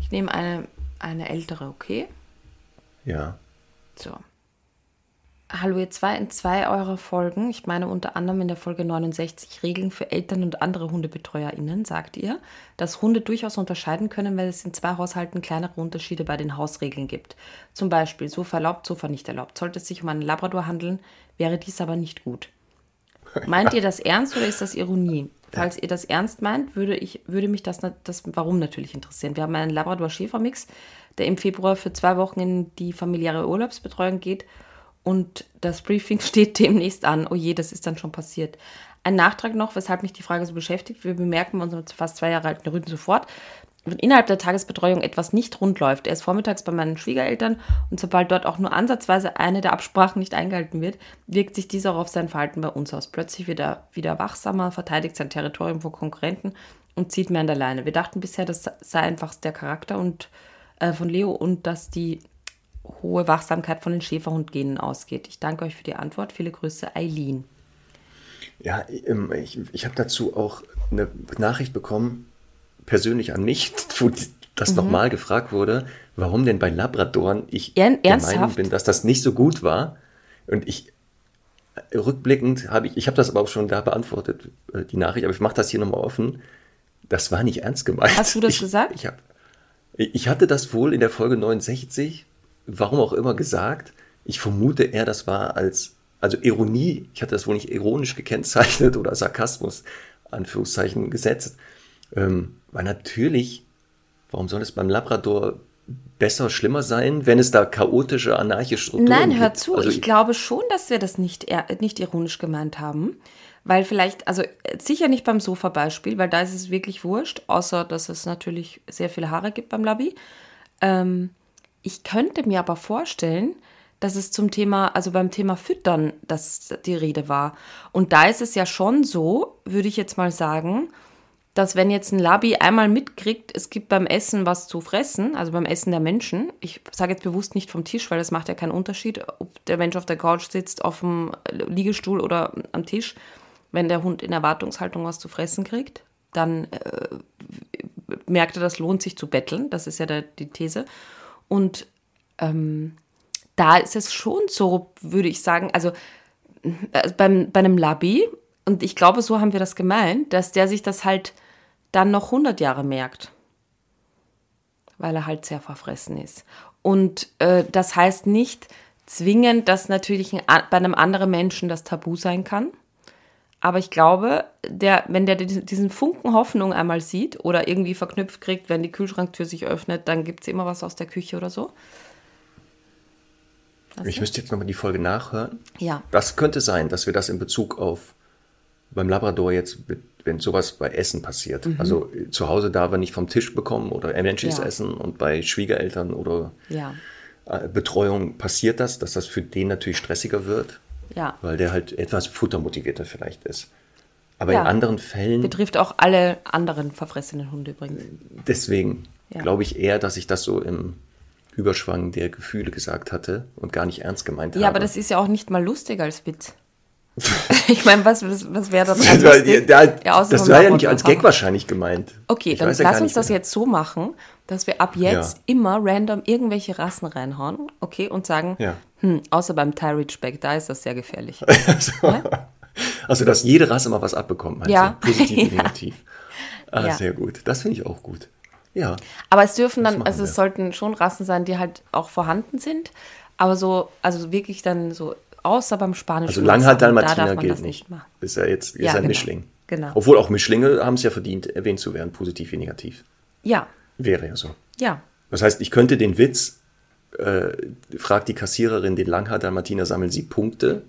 Ich nehme eine, eine ältere, okay? Ja. So. Hallo ihr zwei, in zwei eurer Folgen, ich meine unter anderem in der Folge 69 Regeln für Eltern und andere HundebetreuerInnen, sagt ihr, dass Hunde durchaus unterscheiden können, weil es in zwei Haushalten kleinere Unterschiede bei den Hausregeln gibt. Zum Beispiel Sofa erlaubt, Sofa nicht erlaubt. Sollte es sich um einen Labrador handeln, wäre dies aber nicht gut. Meint ihr das ernst oder ist das Ironie? Falls ihr das ernst meint, würde, ich, würde mich das, das Warum natürlich interessieren. Wir haben einen Labrador-Schäfer-Mix, der im Februar für zwei Wochen in die familiäre Urlaubsbetreuung geht und das Briefing steht demnächst an. Oh je, das ist dann schon passiert. Ein Nachtrag noch, weshalb mich die Frage so beschäftigt. Wir bemerken bei unserem fast zwei Jahre alten Rüden sofort, wenn innerhalb der Tagesbetreuung etwas nicht rund läuft. Er ist vormittags bei meinen Schwiegereltern und sobald dort auch nur ansatzweise eine der Absprachen nicht eingehalten wird, wirkt sich dies auch auf sein Verhalten bei uns aus. Plötzlich wird er wieder wachsamer, verteidigt sein Territorium vor Konkurrenten und zieht mehr an der Leine. Wir dachten bisher, das sei einfach der Charakter und, äh, von Leo und dass die hohe Wachsamkeit von den Schäferhundgenen ausgeht. Ich danke euch für die Antwort. Viele Grüße, Eileen. Ja, ähm, ich, ich habe dazu auch eine Nachricht bekommen, persönlich an mich, wo das nochmal gefragt wurde, warum denn bei Labradoren ich Mhm. Ern- der? Meinung bin, dass das nicht so gut war. Und ich rückblickend habe ich, ich habe das aber auch schon da beantwortet, äh, die Nachricht, aber ich mache das hier nochmal offen. Das war nicht ernst gemeint. Hast du das ich, gesagt? Ich, hab, ich hatte das wohl in der Folge 69, warum auch immer gesagt. Ich vermute eher, das war als, also Ironie, ich hatte das wohl nicht ironisch gekennzeichnet oder Sarkasmus, Anführungszeichen, gesetzt. Ähm, weil natürlich, warum soll es beim Labrador besser, schlimmer sein, wenn es da chaotische, anarchische Strukturen Nein, gibt? hör zu. Also ich glaube schon, dass wir das nicht, nicht ironisch gemeint haben. Weil vielleicht, also äh, sicher nicht beim Sofa-Beispiel, weil da ist es wirklich wurscht, außer dass es natürlich sehr viele Haare gibt beim Labi. Ähm, ich könnte mir aber vorstellen, dass es zum Thema, also beim Thema Füttern, dass die Rede war. Und da ist es ja schon so, würde ich jetzt mal sagen, dass wenn jetzt ein Labi einmal mitkriegt, es gibt beim Essen was zu fressen, also beim Essen der Menschen, ich sage jetzt bewusst nicht vom Tisch, weil das macht ja keinen Unterschied, ob der Mensch auf der Couch sitzt, auf dem Liegestuhl oder am Tisch, wenn der Hund in Erwartungshaltung was zu fressen kriegt, dann äh, merkt er, das lohnt sich zu betteln, das ist ja der, die These. Und ähm, da ist es schon so, würde ich sagen, also äh, beim, bei einem Labi, und ich glaube, so haben wir das gemeint, dass der sich das halt dann noch 100 Jahre merkt. Weil er halt sehr verfressen ist. Und äh, das heißt nicht zwingend, dass natürlich ein, bei einem anderen Menschen das Tabu sein kann. Aber ich glaube, der, wenn der diesen Funken Hoffnung einmal sieht oder irgendwie verknüpft kriegt, wenn die Kühlschranktür sich öffnet, dann gibt es immer was aus der Küche oder so. ich müsste jetzt nochmal die Folge nachhören. Ja. Das könnte sein, dass wir das in Bezug auf beim Labrador jetzt wenn sowas bei Essen passiert. Also äh, zu Hause darf er nicht vom Tisch bekommen oder Menschis Ja. essen und bei Schwiegereltern oder Ja, äh, Betreuung passiert das, dass das für den natürlich stressiger wird, ja. weil der halt etwas futtermotivierter vielleicht ist. Aber Ja. in anderen Fällen, Betrifft auch alle anderen verfressenen Hunde übrigens. deswegen Ja. glaube ich eher, dass ich das so im Überschwang der Gefühle gesagt hatte und gar nicht ernst gemeint habe. Ja, aber das ist ja auch nicht mal lustig als Witz. ich meine, was, was, was wäre das? das war, ja, Ja, das war ja nicht als Gag wahrscheinlich gemeint. Okay, Ich dann ja lass gar uns das mehr. jetzt so machen, dass wir ab jetzt Ja. immer random irgendwelche Rassen reinhauen, okay, und sagen, Ja. Hm, außer beim Thai Ridgeback, da ist das sehr gefährlich. Also, dass jede Rasse mal was abbekommt, meinst Ja. du? Positiv und negativ. Ah, Ja. sehr gut. Das finde ich auch gut. Ja. Aber es dürfen dann, also es wir. sollten schon Rassen sein, die halt auch vorhanden sind, aber so, also wirklich dann so, außer beim Spanischen. Also Langhart da gilt nicht. machen. Ist ja jetzt ist Ja, ein genau. Mischling. Genau. Obwohl auch Mischlinge haben es ja verdient, erwähnt zu werden, positiv wie negativ. Ja, Wäre ja so. ja. Das heißt, ich könnte den Witz, äh, fragt die Kassiererin den Langhaar Dalmatiner, sammeln Sie Punkte.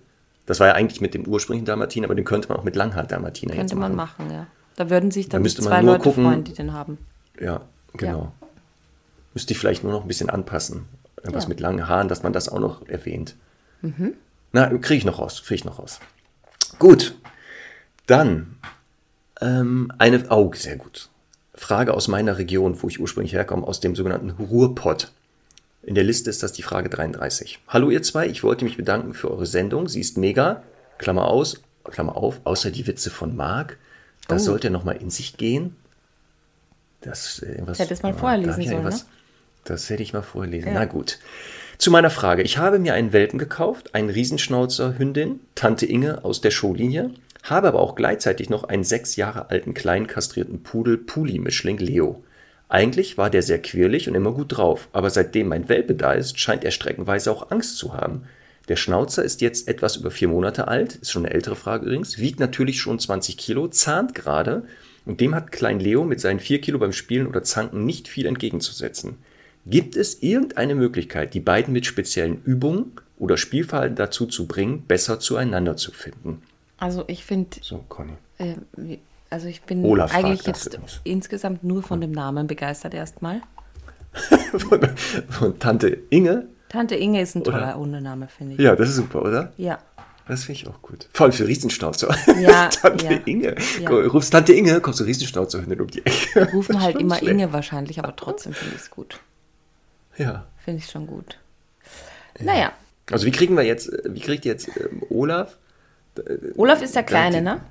Das war ja eigentlich mit dem ursprünglichen Dalmatiner, aber den könnte man auch mit Langhaar Dalmatiner Könnte jetzt man machen. machen, ja. Da würden sich dann müsste man zwei nur Leute gucken- freuen, die den haben. Ja, genau. Müsste ich vielleicht nur noch ein bisschen anpassen. Irgendwas Ja. mit langen Haaren, dass man das auch noch erwähnt. Na, kriege ich noch raus, kriege ich noch raus. Gut, dann ähm, eine, oh, sehr gut. Frage aus meiner Region, wo ich ursprünglich herkomme, aus dem sogenannten Ruhrpott. In der Liste ist das die Frage 33. Hallo ihr zwei, ich wollte mich bedanken für eure Sendung. Sie ist mega. Klammer aus, Klammer auf, außer die Witze von Marc. Das Oh. sollte nochmal in sich gehen. Das, äh, irgendwas, Das hättest mal ah, vorher da hab lesen ich sollen, ne? Das hätte ich mal vorher lesen. Ja. Na gut. Zu meiner Frage. Ich habe mir einen Welpen gekauft, einen Riesenschnauzer-Hündin, Tante Inge aus der Showlinie, habe aber auch gleichzeitig noch einen sechs Jahre alten kleinen kastrierten Pudel Puli-Mischling Leo. Eigentlich war der sehr quirlig und immer gut drauf, aber seitdem mein Welpe da ist, scheint er streckenweise auch Angst zu haben. Der Schnauzer ist jetzt etwas über vier Monate alt, ist schon eine ältere Frage übrigens, wiegt natürlich schon 20 Kilo, zahnt gerade und dem hat Klein Leo mit seinen vier Kilo beim Spielen oder Zanken nicht viel entgegenzusetzen. Gibt es irgendeine Möglichkeit, die beiden mit speziellen Übungen oder Spielverhalten dazu zu bringen, besser zueinander zu finden? Also ich finde, So, Conny. äh, also ich bin Olaf eigentlich jetzt übrigens. insgesamt nur von dem Namen begeistert erstmal. Von, von Tante Inge. Tante Inge ist ein toller Hundename, finde ich. Ja, das ist super, oder? Ja. Das finde ich auch gut. Vor allem für Riesenschnauzer. Ja, Tante ja. Inge. Ja. Rufst Tante Inge, kommst du Riesenschnauzerhündin um die Ecke. Wir rufen halt immer schlecht. Inge wahrscheinlich, aber trotzdem finde ich es gut. Ja. Finde ich schon gut. Naja, Also wie kriegen wir jetzt, wie kriegt jetzt ähm, Olaf? Olaf ist der Kleine, ne?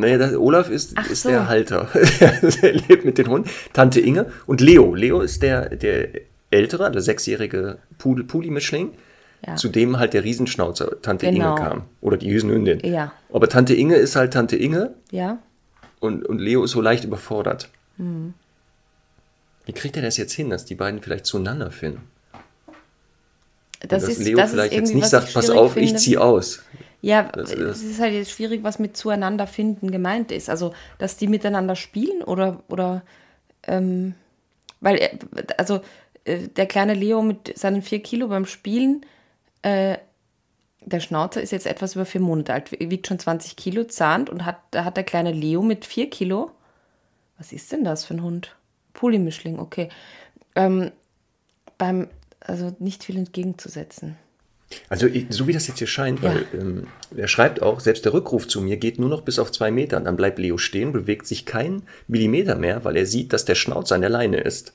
Naja, das, Olaf ist, Ach ist so. der Halter. der lebt mit den Hunden. Tante Inge und Leo. Leo ist der, der ältere, der sechsjährige Pudel-Puli-Mischling. Ja. Zu dem halt der Riesenschnauzer Tante Genau. Inge kam. Oder die Riesenhündin. Ja. Aber Tante Inge ist halt Tante Inge Ja. und, und Leo ist so leicht überfordert. Mhm. Wie kriegt er das jetzt hin, dass die beiden vielleicht zueinander finden? Das Und dass ist, Leo das vielleicht jetzt nicht sagt, ich pass auf, ich finde. zieh aus. Ja, es ist- halt jetzt schwierig, was mit zueinander finden gemeint ist. Also, dass die miteinander spielen oder, oder ähm, weil, er, also äh, der kleine Leo mit seinen vier Kilo beim Spielen, äh, der Schnauzer ist jetzt etwas über vier Monate alt, wiegt schon 20 Kilo, zahnt und hat, da hat der kleine Leo mit vier Kilo, was ist denn das für ein Hund? Polymischling, okay. Ähm, beim, also nicht viel entgegenzusetzen. Also so wie das jetzt hier scheint, Ja. weil ähm, er schreibt auch, selbst der Rückruf zu mir geht nur noch bis auf zwei Meter. Dann bleibt Leo stehen, bewegt sich keinen Millimeter mehr, weil er sieht, dass der Schnauzer an der Leine ist.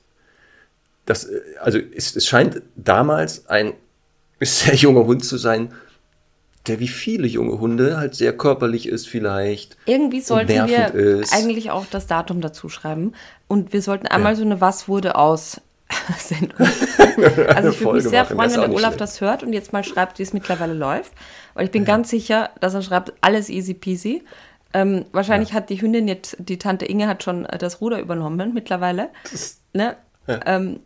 Das, äh, also es, es scheint damals ein sehr junger Hund zu sein, der wie viele junge Hunde halt sehr körperlich ist vielleicht. Irgendwie sollten wir ist. eigentlich auch das Datum dazu schreiben. Und wir sollten einmal so eine Was wurde aus Sendung. Also ich würde mich sehr freuen, wenn der Olaf schlecht. das hört und jetzt mal schreibt, wie es mittlerweile läuft. Weil ich bin ganz sicher, dass er schreibt, alles easy peasy. Ähm, wahrscheinlich hat die Hündin jetzt, die Tante Inge hat schon das Ruder übernommen mittlerweile. Ne? Ähm,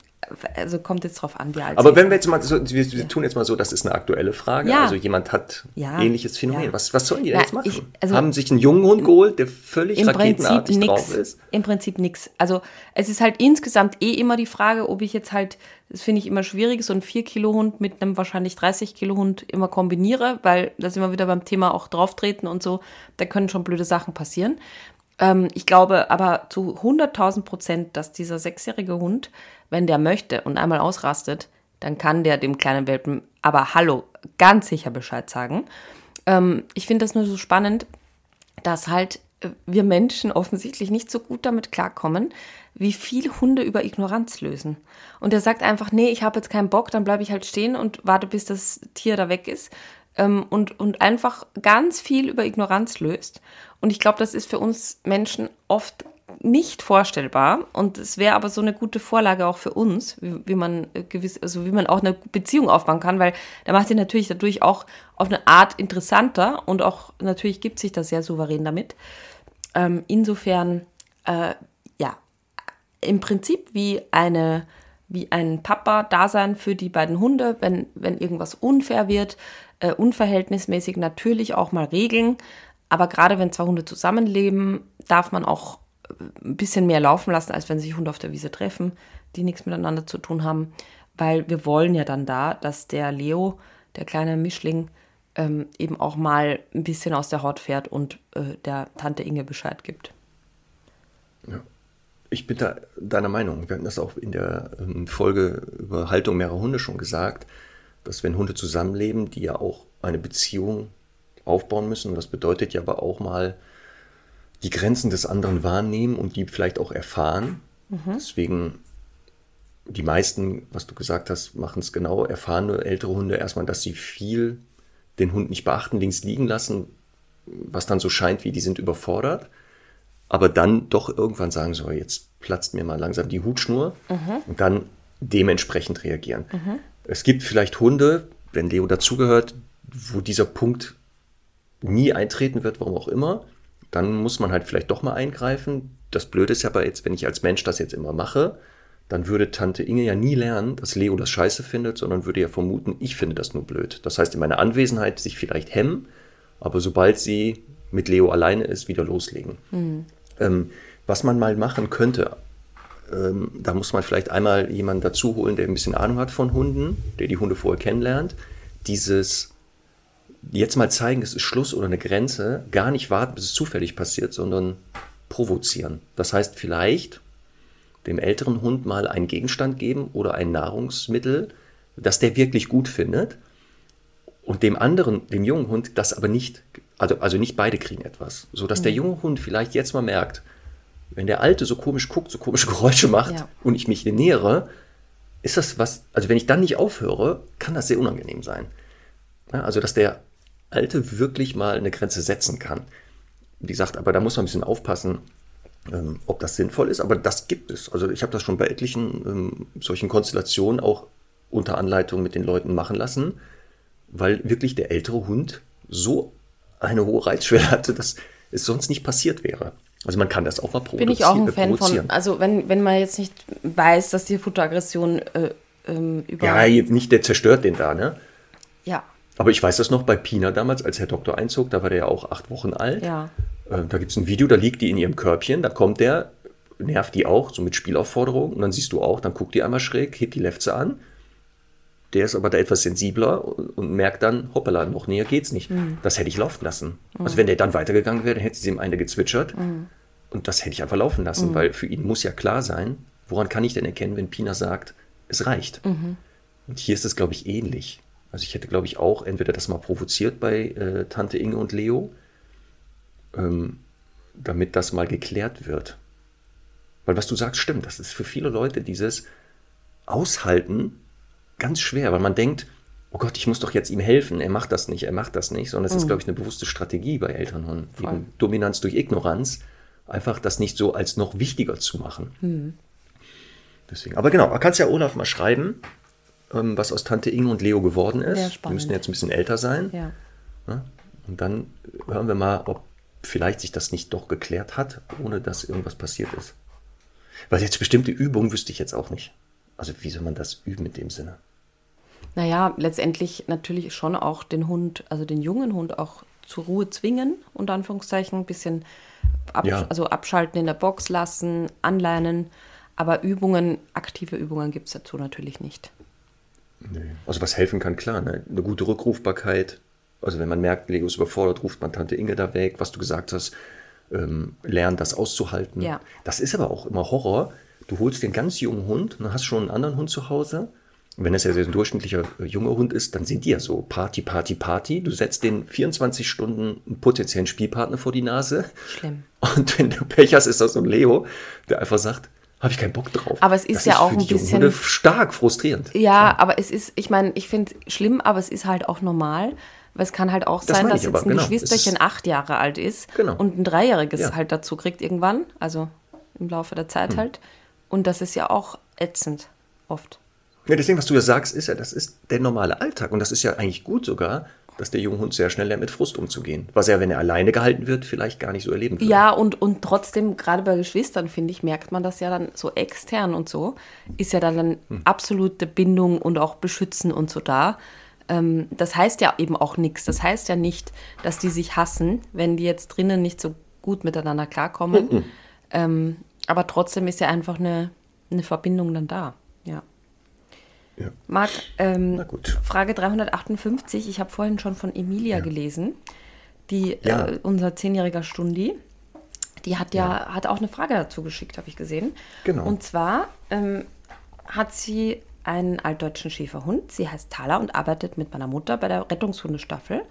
also kommt jetzt drauf an, wie alt Aber wenn wir jetzt mal so, wir, wir tun jetzt mal so, das ist eine aktuelle Frage. Ja. Also jemand hat Ja. ähnliches Phänomen. Ja. Was, was sollen die denn Na, jetzt machen? ich- also- Haben sich einen jungen Hund geholt, der völlig Im Prinzip raketenartig nix. drauf ist? Im Prinzip nichts. Also es ist halt insgesamt eh immer die Frage, ob ich jetzt halt, das finde ich immer schwierig, so einen 4-Kilo-Hund mit einem wahrscheinlich 30-Kilo-Hund immer kombiniere, weil da sind wir wieder beim Thema auch drauftreten und so, da können schon blöde Sachen passieren. Ähm, ich glaube aber zu 100.000 Prozent, dass dieser sechsjährige Hund, wenn der möchte und einmal ausrastet, dann kann der dem kleinen Welpen aber hallo ganz sicher Bescheid sagen. Ähm, ich finde das nur so spannend, dass halt äh, wir Menschen offensichtlich nicht so gut damit klarkommen, wie viel Hunde über Ignoranz lösen. Und er sagt einfach, nee, ich habe jetzt keinen Bock, dann bleibe ich halt stehen und warte, bis das Tier da weg ist. Ähm, und, und einfach ganz viel über Ignoranz löst. Und ich glaube, das ist für uns Menschen oft nicht vorstellbar. Und es wäre aber so eine gute Vorlage auch für uns, wie, wie, man äh, gewiss, also wie man auch eine Beziehung aufbauen kann, weil da macht sie natürlich dadurch auch auf eine Art interessanter und auch natürlich gibt sich das sehr souverän damit. Ähm, insofern, äh, ja, im Prinzip wie eine wie ein Papa-Dasein für die beiden Hunde, wenn, wenn irgendwas unfair wird, äh, unverhältnismäßig natürlich auch mal regeln. Aber gerade wenn zwei Hunde zusammenleben, darf man auch ein bisschen mehr laufen lassen, als wenn sich Hunde auf der Wiese treffen, die nichts miteinander zu tun haben. Weil wir wollen ja dann da, dass der Leo, der kleine Mischling, ähm, eben auch mal ein bisschen aus der Haut fährt und äh, der Tante Inge Bescheid gibt. Ja. Ich bin da deiner Meinung. Wir hatten das auch in der ähm, Folge über Haltung mehrerer Hunde schon gesagt, dass wenn Hunde zusammenleben, die ja auch eine Beziehung aufbauen müssen, das bedeutet ja aber auch mal die Grenzen des anderen wahrnehmen und die vielleicht auch erfahren. Mhm. Deswegen die meisten, was du gesagt hast, machen es genau, erfahrene ältere Hunde erstmal, dass sie viel den Hund nicht beachten, links liegen lassen, was dann so scheint, wie die sind überfordert aber dann doch irgendwann sagen, so, jetzt platzt mir mal langsam die Hutschnur mhm. und dann dementsprechend reagieren. Mhm. Es gibt vielleicht Hunde, wenn Leo dazugehört, wo dieser Punkt nie eintreten wird, warum auch immer, dann muss man halt vielleicht doch mal eingreifen. Das Blöde ist ja aber jetzt, wenn ich als Mensch das jetzt immer mache, dann würde Tante Inge ja nie lernen, dass Leo das scheiße findet, sondern würde ja vermuten, ich finde das nur blöd. Das heißt, in meiner Anwesenheit sich vielleicht hemmen, aber sobald sie mit Leo alleine ist, wieder loslegen. Mhm. Ähm, was man mal machen könnte, ähm, da muss man vielleicht einmal jemanden dazu holen, der ein bisschen Ahnung hat von Hunden, der die Hunde vorher kennenlernt. Dieses jetzt mal zeigen, es ist Schluss oder eine Grenze, gar nicht warten, bis es zufällig passiert, sondern provozieren. Das heißt vielleicht dem älteren Hund mal einen Gegenstand geben oder ein Nahrungsmittel, das der wirklich gut findet und dem anderen, dem jungen Hund, das aber nicht also, also nicht beide kriegen etwas. So dass mhm. der junge Hund vielleicht jetzt mal merkt, wenn der Alte so komisch guckt, so komische Geräusche macht ja. und ich mich nähere, ist das was, also wenn ich dann nicht aufhöre, kann das sehr unangenehm sein. Ja, also, dass der Alte wirklich mal eine Grenze setzen kann. Wie gesagt, aber da muss man ein bisschen aufpassen, ähm, ob das sinnvoll ist, aber das gibt es. Also ich habe das schon bei etlichen ähm, solchen Konstellationen auch unter Anleitung mit den Leuten machen lassen, weil wirklich der ältere Hund so eine hohe Reizschwelle hatte, dass es sonst nicht passiert wäre. Also man kann das auch mal provozieren. Bin ich auch ein Fan von. Also wenn, wenn man jetzt nicht weiß, dass die Futteraggression äh, ähm, über... Ja, nicht der zerstört den da, ne? Ja. Aber ich weiß das noch bei Pina damals, als Herr Doktor einzog, da war der ja auch acht Wochen alt. Ja. Äh, da gibt es ein Video, da liegt die in ihrem Körbchen, da kommt der, nervt die auch, so mit Spielaufforderungen. Und dann siehst du auch, dann guckt die einmal schräg, hebt die Lefze an der ist aber da etwas sensibler und, merkt dann, hoppala, noch näher geht's nicht. Mhm. Das hätte ich laufen lassen. Mhm. Also wenn der dann weitergegangen wäre, dann hätte sie ihm eine gezwitschert. Mhm. Und das hätte ich einfach laufen lassen, mhm. weil für ihn muss ja klar sein, woran kann ich denn erkennen, wenn Pina sagt, es reicht. Mhm. Und hier ist es, glaube ich, ähnlich. Also ich hätte, glaube ich, auch entweder das mal provoziert bei äh, Tante Inge und Leo, ähm, damit das mal geklärt wird. Weil was du sagst, stimmt. Das ist für viele Leute dieses Aushalten, ganz schwer, weil man denkt, oh Gott, ich muss doch jetzt ihm helfen. Er macht das nicht, er macht das nicht, sondern es mhm. ist, glaube ich, eine bewusste Strategie bei Elternhunden. Eben Dominanz durch Ignoranz, einfach das nicht so als noch wichtiger zu machen. Mhm. Deswegen. Aber genau, man kann es ja Olaf mal schreiben, ähm, was aus Tante Inge und Leo geworden ist. Die müssen jetzt ein bisschen älter sein. Ja. Ja? Und dann hören wir mal, ob vielleicht sich das nicht doch geklärt hat, ohne dass irgendwas passiert ist. Weil jetzt bestimmte Übungen wüsste ich jetzt auch nicht. Also wie soll man das üben in dem Sinne? Naja, letztendlich natürlich schon auch den Hund, also den jungen Hund auch zur Ruhe zwingen, unter Anführungszeichen, ein bisschen ab, ja. also abschalten in der Box lassen, anleinen. Aber Übungen, aktive Übungen gibt es dazu natürlich nicht. Nee. Also was helfen kann, klar, ne? eine gute Rückrufbarkeit. Also wenn man merkt, Lego ist überfordert, ruft man Tante Inge da weg, was du gesagt hast, ähm, lernen, das auszuhalten. Ja. Das ist aber auch immer Horror. Du holst den ganz jungen Hund, dann hast schon einen anderen Hund zu Hause. Und wenn es ja ein durchschnittlicher äh, junger Hund ist, dann sind die ja so Party, Party, Party. Du setzt den 24 Stunden einen potenziellen Spielpartner vor die Nase. Schlimm. Und wenn du Pech hast, ist das so ein Leo, der einfach sagt, habe ich keinen Bock drauf. Aber es ist das ja auch für ein jungen bisschen- Hunde stark frustrierend. Ja, aber es ist, ich meine, ich finde es schlimm, aber es ist halt auch normal. Weil es kann halt auch Das sein, dass jetzt aber, ein genau. Es Geschwisterchen ist- acht Jahre alt ist Genau. und ein Dreijähriges Ja. Hm. halt dazu kriegt irgendwann, also im Laufe der Zeit halt. Und das ist ja auch ätzend, oft. Ja, deswegen, was du ja sagst, ist ja, das ist der normale Alltag. Und das ist ja eigentlich gut sogar, dass der junge Hund sehr schnell lernt, mit Frust umzugehen. Was er, wenn er alleine gehalten wird, vielleicht gar nicht so erleben würde. Ja, und, und trotzdem, gerade bei Geschwistern, finde ich, merkt man das ja dann so extern und so, ist ja dann, dann Hm. absolute Bindung und auch Beschützen und so da. Ähm, das heißt ja eben auch nichts. Das heißt ja nicht, dass die sich hassen, wenn die jetzt drinnen nicht so gut miteinander klarkommen. Ähm, aber trotzdem ist ja einfach eine, eine Verbindung dann da. Ja. Ja. Marc, ähm. Frage 358. Ich habe vorhin schon von Emilia gelesen, die Ja. äh, unser zehnjähriger Stundi. Die hat ja, hat auch eine Frage dazu geschickt, habe ich gesehen. Genau. Und zwar ähm, hat sie einen altdeutschen Schäferhund. Sie heißt Thala und arbeitet mit meiner Mutter bei der Rettungshundestaffel.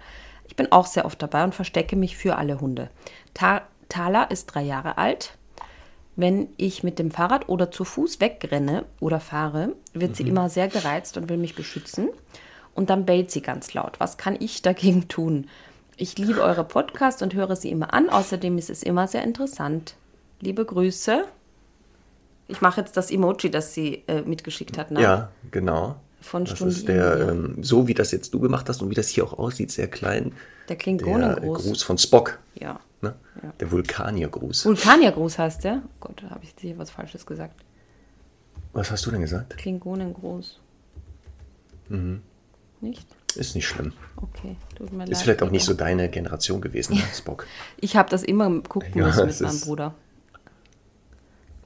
Ich bin auch sehr oft dabei und verstecke mich für alle Hunde. Ta Thala ist drei Jahre alt. Wenn ich mit dem Fahrrad oder zu Fuß wegrenne oder fahre, wird sie immer sehr gereizt und will mich beschützen. Und dann bellt sie ganz laut. Was kann ich dagegen tun? Ich liebe eure Podcast und höre sie immer an. Außerdem ist es immer sehr interessant. Liebe Grüße. Ich mache jetzt das Emoji, das sie äh, mitgeschickt hat. Ne? Ja, genau. Von das Stundi ist der, ähm, so wie das jetzt du gemacht hast und wie das hier auch aussieht, sehr klein. Der Klingonen Der. Gruß von Spock. Ja. Ne? Ja. Der Vulkaniergruß. Vulkaniergruß heißt der. Oh Gott, da habe ich jetzt hier was Falsches gesagt. Was hast du denn gesagt? Klingonengruß. Mhm. Nicht? Ist nicht schlimm. Okay, tut mir leid. Ist vielleicht auch nicht so deine Generation gewesen, ne, Spock. Ich habe das immer gucken Ja, müssen mit meinem Bruder.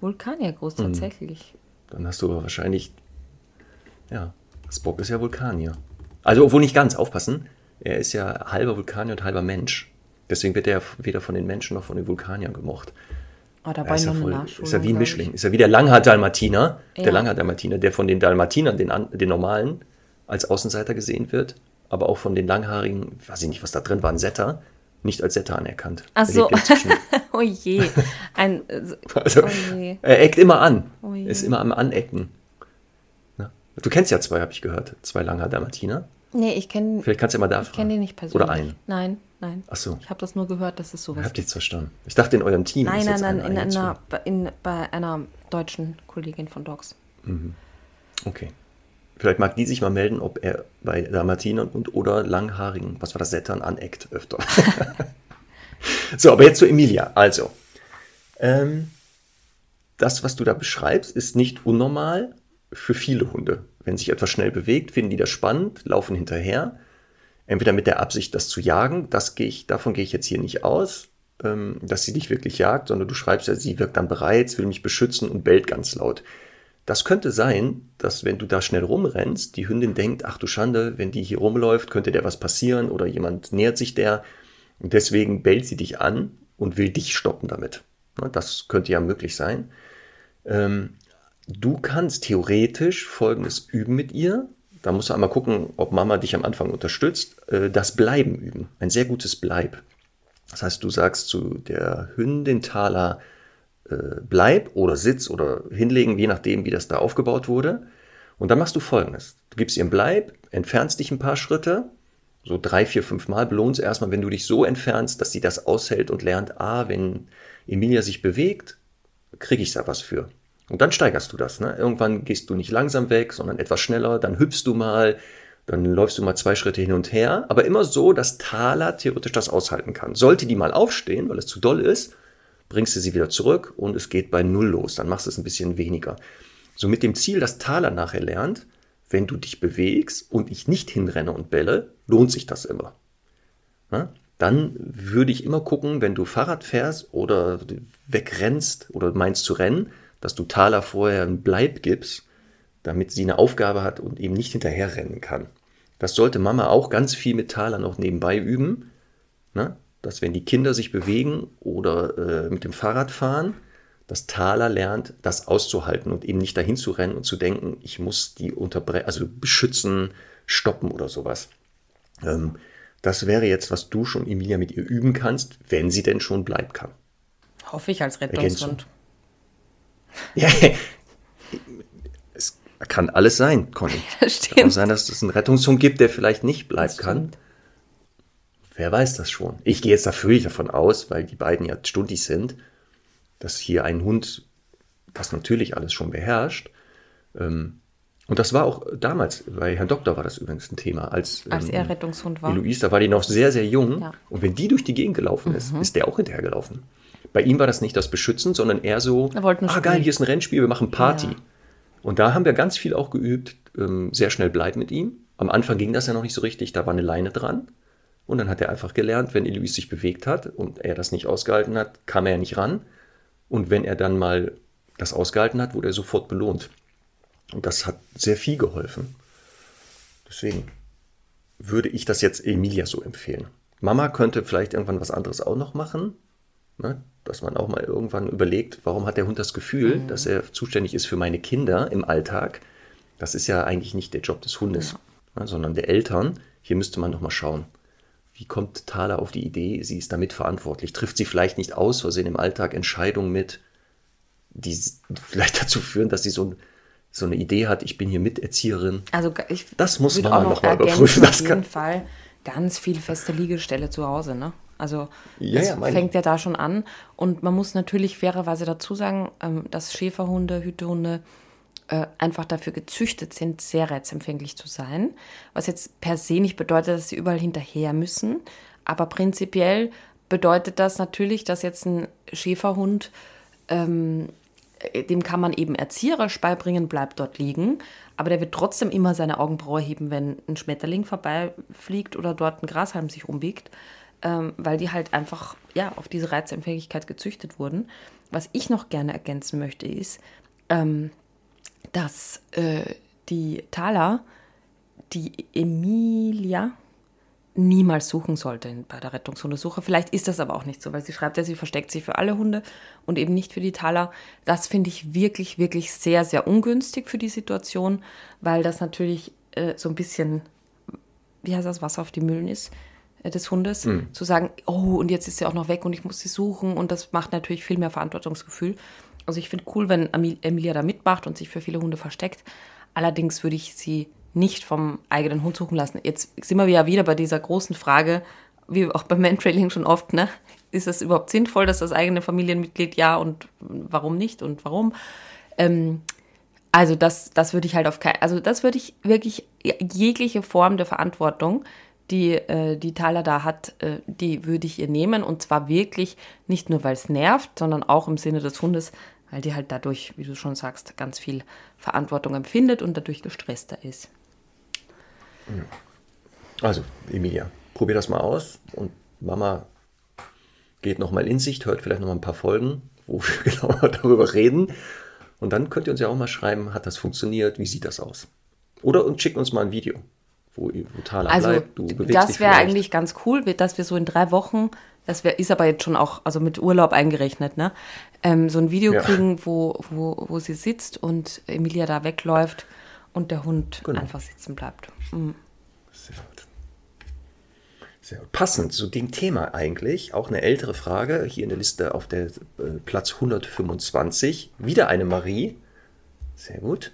Vulkaniergruß, Mhm. tatsächlich. Dann hast du aber wahrscheinlich. Ja, Spock ist ja Vulkanier. Also, obwohl nicht ganz, aufpassen. Er ist ja halber Vulkanier und halber Mensch. Deswegen wird er weder von den Menschen noch von den Vulkaniern gemocht. Oh, da Er war ist, ich eine voll, ist ja wie ein ich. Mischling. Ist ja wie der Langhaar-Dalmatiner. Ja. Der Langhaar-Dalmatiner, der von den Dalmatinern, den, den normalen, als Außenseiter gesehen wird. Aber auch von den langhaarigen, weiß ich nicht, was da drin war, ein Setter, nicht als Setter anerkannt. Ach Er so. oh je. Ein, äh, Also, oh je. er eckt immer an. Oh ist immer am Anecken. Na? Du kennst ja zwei, habe ich gehört. Zwei Langhaar-Dalmatiner. Nee, ich kenne Vielleicht kannst du ja mal da kenn die nicht persönlich. Oder einen. Nein, nein. Ach so. Ich habe das nur gehört, dass es sowas Habt ihr jetzt verstanden? Ich dachte, in eurem Team Nein, ist nein, nein, einer in einer, bei- in, bei einer deutschen Kollegin von Docs. Okay. Vielleicht mag die sich mal melden, ob er bei Dalmatinern und oder langhaarigen, was war das, Settern aneckt öfter. so, aber jetzt zu Emilia. Also, ähm, das, was du da beschreibst, ist nicht unnormal für viele Hunde. Wenn sich etwas schnell bewegt, finden die das spannend, laufen hinterher. Entweder mit der Absicht, das zu jagen, das gehe ich, davon gehe ich jetzt hier nicht aus, ähm, dass sie dich wirklich jagt, sondern du schreibst ja, sie wirkt dann bereit, will mich beschützen und bellt ganz laut. Das könnte sein, dass wenn du da schnell rumrennst, die Hündin denkt, ach du Schande, wenn die hier rumläuft, könnte der was passieren oder jemand nähert sich der. Und deswegen bellt sie dich an und will dich stoppen damit. Na, Das könnte ja möglich sein. Ähm, du kannst theoretisch Folgendes üben mit ihr. Da musst du einmal gucken, ob Mama dich am Anfang unterstützt. Äh, Das Bleiben üben. Ein sehr gutes Bleib. Das heißt, du sagst zu der Hündin Thala, äh, bleib oder sitz oder hinlegen, je nachdem, wie das da aufgebaut wurde. Und dann machst du folgendes. Du gibst ihr einen Bleib, entfernst dich ein paar Schritte, so drei, vier, fünf Mal, belohnst erstmal, wenn du dich so entfernst, dass sie das aushält und lernt, ah, wenn Emilia sich bewegt, kriege ich da was für. Und dann steigerst du das. Ne? Irgendwann gehst du nicht langsam weg, sondern etwas schneller, dann hüpfst du mal, dann läufst du mal zwei Schritte hin und her, aber immer so, dass Thala theoretisch das aushalten kann. Sollte die mal aufstehen, weil es zu doll ist, bringst du sie wieder zurück und es geht bei Null los. Dann machst du es ein bisschen weniger. So mit dem Ziel, dass Thala nachher lernt, wenn du dich bewegst und ich nicht hinrenne und bälle, lohnt sich das immer. Na? Dann würde ich immer gucken, wenn du Fahrrad fährst oder wegrennst oder meinst zu rennen, dass du Thala vorher einen Bleib gibst, damit sie eine Aufgabe hat und eben nicht hinterherrennen kann. Das sollte Mama auch ganz viel mit Thala noch nebenbei üben. Ne? dass wenn die Kinder sich bewegen oder äh, mit dem Fahrrad fahren, dass Thaler lernt, das auszuhalten und eben nicht dahin zu rennen und zu denken, ich muss die unterbrechen, also beschützen, stoppen oder sowas. Ähm, das wäre jetzt, was du schon, Emilia, mit ihr üben kannst, wenn sie denn schon bleiben kann. Hoffe ich als Rettungshund. Ja, es kann alles sein, Conny. Es kann sein, dass es einen Rettungshund gibt, der vielleicht nicht bleiben kann. Wer weiß das schon? Ich gehe jetzt da völlig davon aus, weil die beiden ja stundig sind, dass hier ein Hund das natürlich alles schon beherrscht. Ähm, und das war auch damals, bei Herrn Doktor war das übrigens ein Thema. Als, als ähm, er Rettungshund war. Luis, da war die noch sehr, sehr jung. Ja. Und wenn die durch die Gegend gelaufen ist, mhm. ist der auch hinterhergelaufen. Bei ihm war das nicht das Beschützen, sondern eher so, ah geil, hier ist ein Rennspiel, wir machen Party. Ja. Und da haben wir ganz viel auch geübt, ähm, sehr schnell bleiben mit ihm. Am Anfang ging das ja noch nicht so richtig, da war eine Leine dran. Und dann hat er einfach gelernt, wenn Eloise sich bewegt hat und er das nicht ausgehalten hat, kam er ja nicht ran. Und wenn er dann mal das ausgehalten hat, wurde er sofort belohnt. Und das hat sehr viel geholfen. Deswegen würde ich das jetzt Emilia so empfehlen. Mama könnte vielleicht irgendwann was anderes auch noch machen. Ne? Dass man auch mal irgendwann überlegt, warum hat der Hund das Gefühl, mhm. dass er zuständig ist für meine Kinder im Alltag. Das ist ja eigentlich nicht der Job des Hundes, ja. ne? sondern der Eltern. Hier müsste man noch mal schauen. Wie kommt Thaler auf die Idee, sie ist damit verantwortlich? Trifft sie vielleicht nicht aus Versehen im Alltag Entscheidungen mit, die vielleicht dazu führen, dass sie so ein so eine Idee hat, ich bin hier Miterzieherin. Also ich das muss man auch noch, noch mal überprüfen. Das auf jeden Fall ganz viel feste Liegestelle zu Hause, ne? Also ja, ja, fängt ja da schon an. Und man muss natürlich fairerweise dazu sagen, ähm, dass Schäferhunde, Hütehunde äh, einfach dafür gezüchtet sind, sehr reizempfänglich zu sein. Was jetzt per se nicht bedeutet, dass sie überall hinterher müssen. Aber prinzipiell bedeutet das natürlich, dass jetzt ein Schäferhund ähm, äh, dem kann man eben erzieherisch beibringen, bleibt dort liegen, aber der wird trotzdem immer seine Augenbraue heben, wenn ein Schmetterling vorbeifliegt oder dort ein Grashalm sich umbiegt, ähm, weil die halt einfach ja, auf diese Reizempfänglichkeit gezüchtet wurden. Was ich noch gerne ergänzen möchte, ist, ähm, dass äh, die Thaler, die Emilia, niemals suchen sollte bei der Rettungshundesuche. Vielleicht ist das aber auch nicht so, weil sie schreibt ja, sie versteckt sich für alle Hunde und eben nicht für die Taler. Das finde ich wirklich, wirklich sehr, sehr ungünstig für die Situation, weil das natürlich äh, so ein bisschen, wie heißt das, Wasser auf die Mühlen ist des Hundes. Mhm. Zu sagen, oh, und jetzt ist sie auch noch weg und ich muss sie suchen und das macht natürlich viel mehr Verantwortungsgefühl. Also ich finde cool, wenn Emilia da mitmacht und sich für viele Hunde versteckt. Allerdings würde ich sie nicht vom eigenen Hund suchen lassen. Jetzt sind wir ja wieder bei dieser großen Frage, wie auch beim Mantrailing schon oft, ne? Ist es überhaupt sinnvoll, dass das eigene Familienmitglied ja und warum nicht und warum? Ähm, also das, das würde ich halt auf kein, also das würde ich wirklich jegliche Form der Verantwortung, die äh, die Thaler da hat, äh, die würde ich ihr nehmen und zwar wirklich nicht nur, weil es nervt, sondern auch im Sinne des Hundes, weil die halt dadurch, wie du schon sagst, ganz viel Verantwortung empfindet und dadurch gestresster ist. Also, Emilia, probier das mal aus und Mama geht nochmal in sich, hört vielleicht nochmal ein paar Folgen, wo wir genauer darüber reden. Und dann könnt ihr uns ja auch mal schreiben, hat das funktioniert, wie sieht das aus? Oder und schickt uns mal ein Video, wo, wo Thala also, bleibt, du bewegst Das wäre eigentlich ganz cool, dass wir so in drei Wochen, das wär, ist aber jetzt schon auch, also mit Urlaub eingerechnet, ne? Ähm, so ein Video ja. kriegen, wo, wo, wo sie sitzt und Emilia da wegläuft und der Hund genau. einfach sitzen bleibt. Mhm. Sehr gut. Sehr gut. Passend zu dem Thema eigentlich, auch eine ältere Frage, hier in der Liste auf der äh, Platz 125, wieder eine Marie. Sehr gut.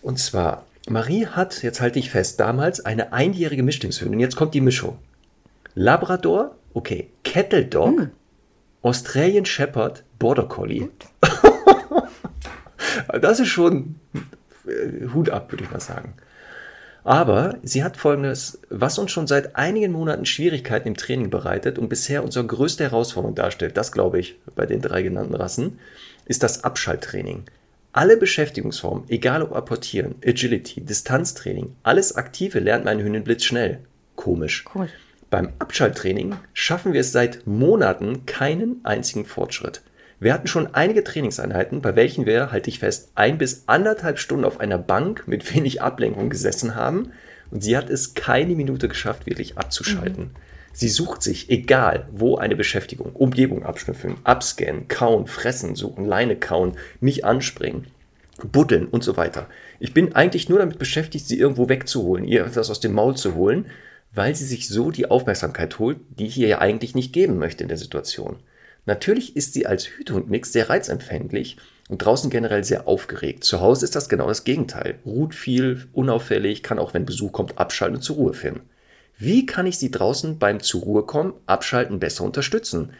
Und zwar, Marie hat, jetzt halte ich fest, damals eine einjährige Mischlingshündin. Jetzt kommt die Mischung. Labrador, okay, Kettle Dog, hm. Australian Shepherd, Border Collie. das ist schon äh, Hut ab, würde ich mal sagen. Aber sie hat folgendes, was uns schon seit einigen Monaten Schwierigkeiten im Training bereitet und bisher unsere größte Herausforderung darstellt, das glaube ich bei den drei genannten Rassen, ist das Abschalttraining. Alle Beschäftigungsformen, egal ob Apportieren, Agility, Distanztraining, alles Aktive lernt meine Hündin blitzschnell. Komisch. Cool. Beim Abschalttraining schaffen wir es seit Monaten keinen einzigen Fortschritt. Wir hatten schon einige Trainingseinheiten, bei welchen wir, halte ich fest, ein bis anderthalb Stunden auf einer Bank mit wenig Ablenkung gesessen haben und sie hat es keine Minute geschafft, wirklich abzuschalten. Mhm. Sie sucht sich, egal wo, eine Beschäftigung. Umgebung abschnüffeln, abscannen, kauen, fressen, suchen, Leine kauen, mich anspringen, buddeln und so weiter. Ich bin eigentlich nur damit beschäftigt, sie irgendwo wegzuholen, ihr etwas aus dem Maul zu holen, weil sie sich so die Aufmerksamkeit holt, die ich ihr ja eigentlich nicht geben möchte in der Situation. Natürlich ist sie als Hütehundmix sehr reizempfänglich und draußen generell sehr aufgeregt. Zu Hause ist das genau das Gegenteil. Ruht viel, unauffällig, kann auch, wenn Besuch kommt, abschalten und zur Ruhe finden. Wie kann ich sie draußen beim zur Ruhe kommen, abschalten besser unterstützen?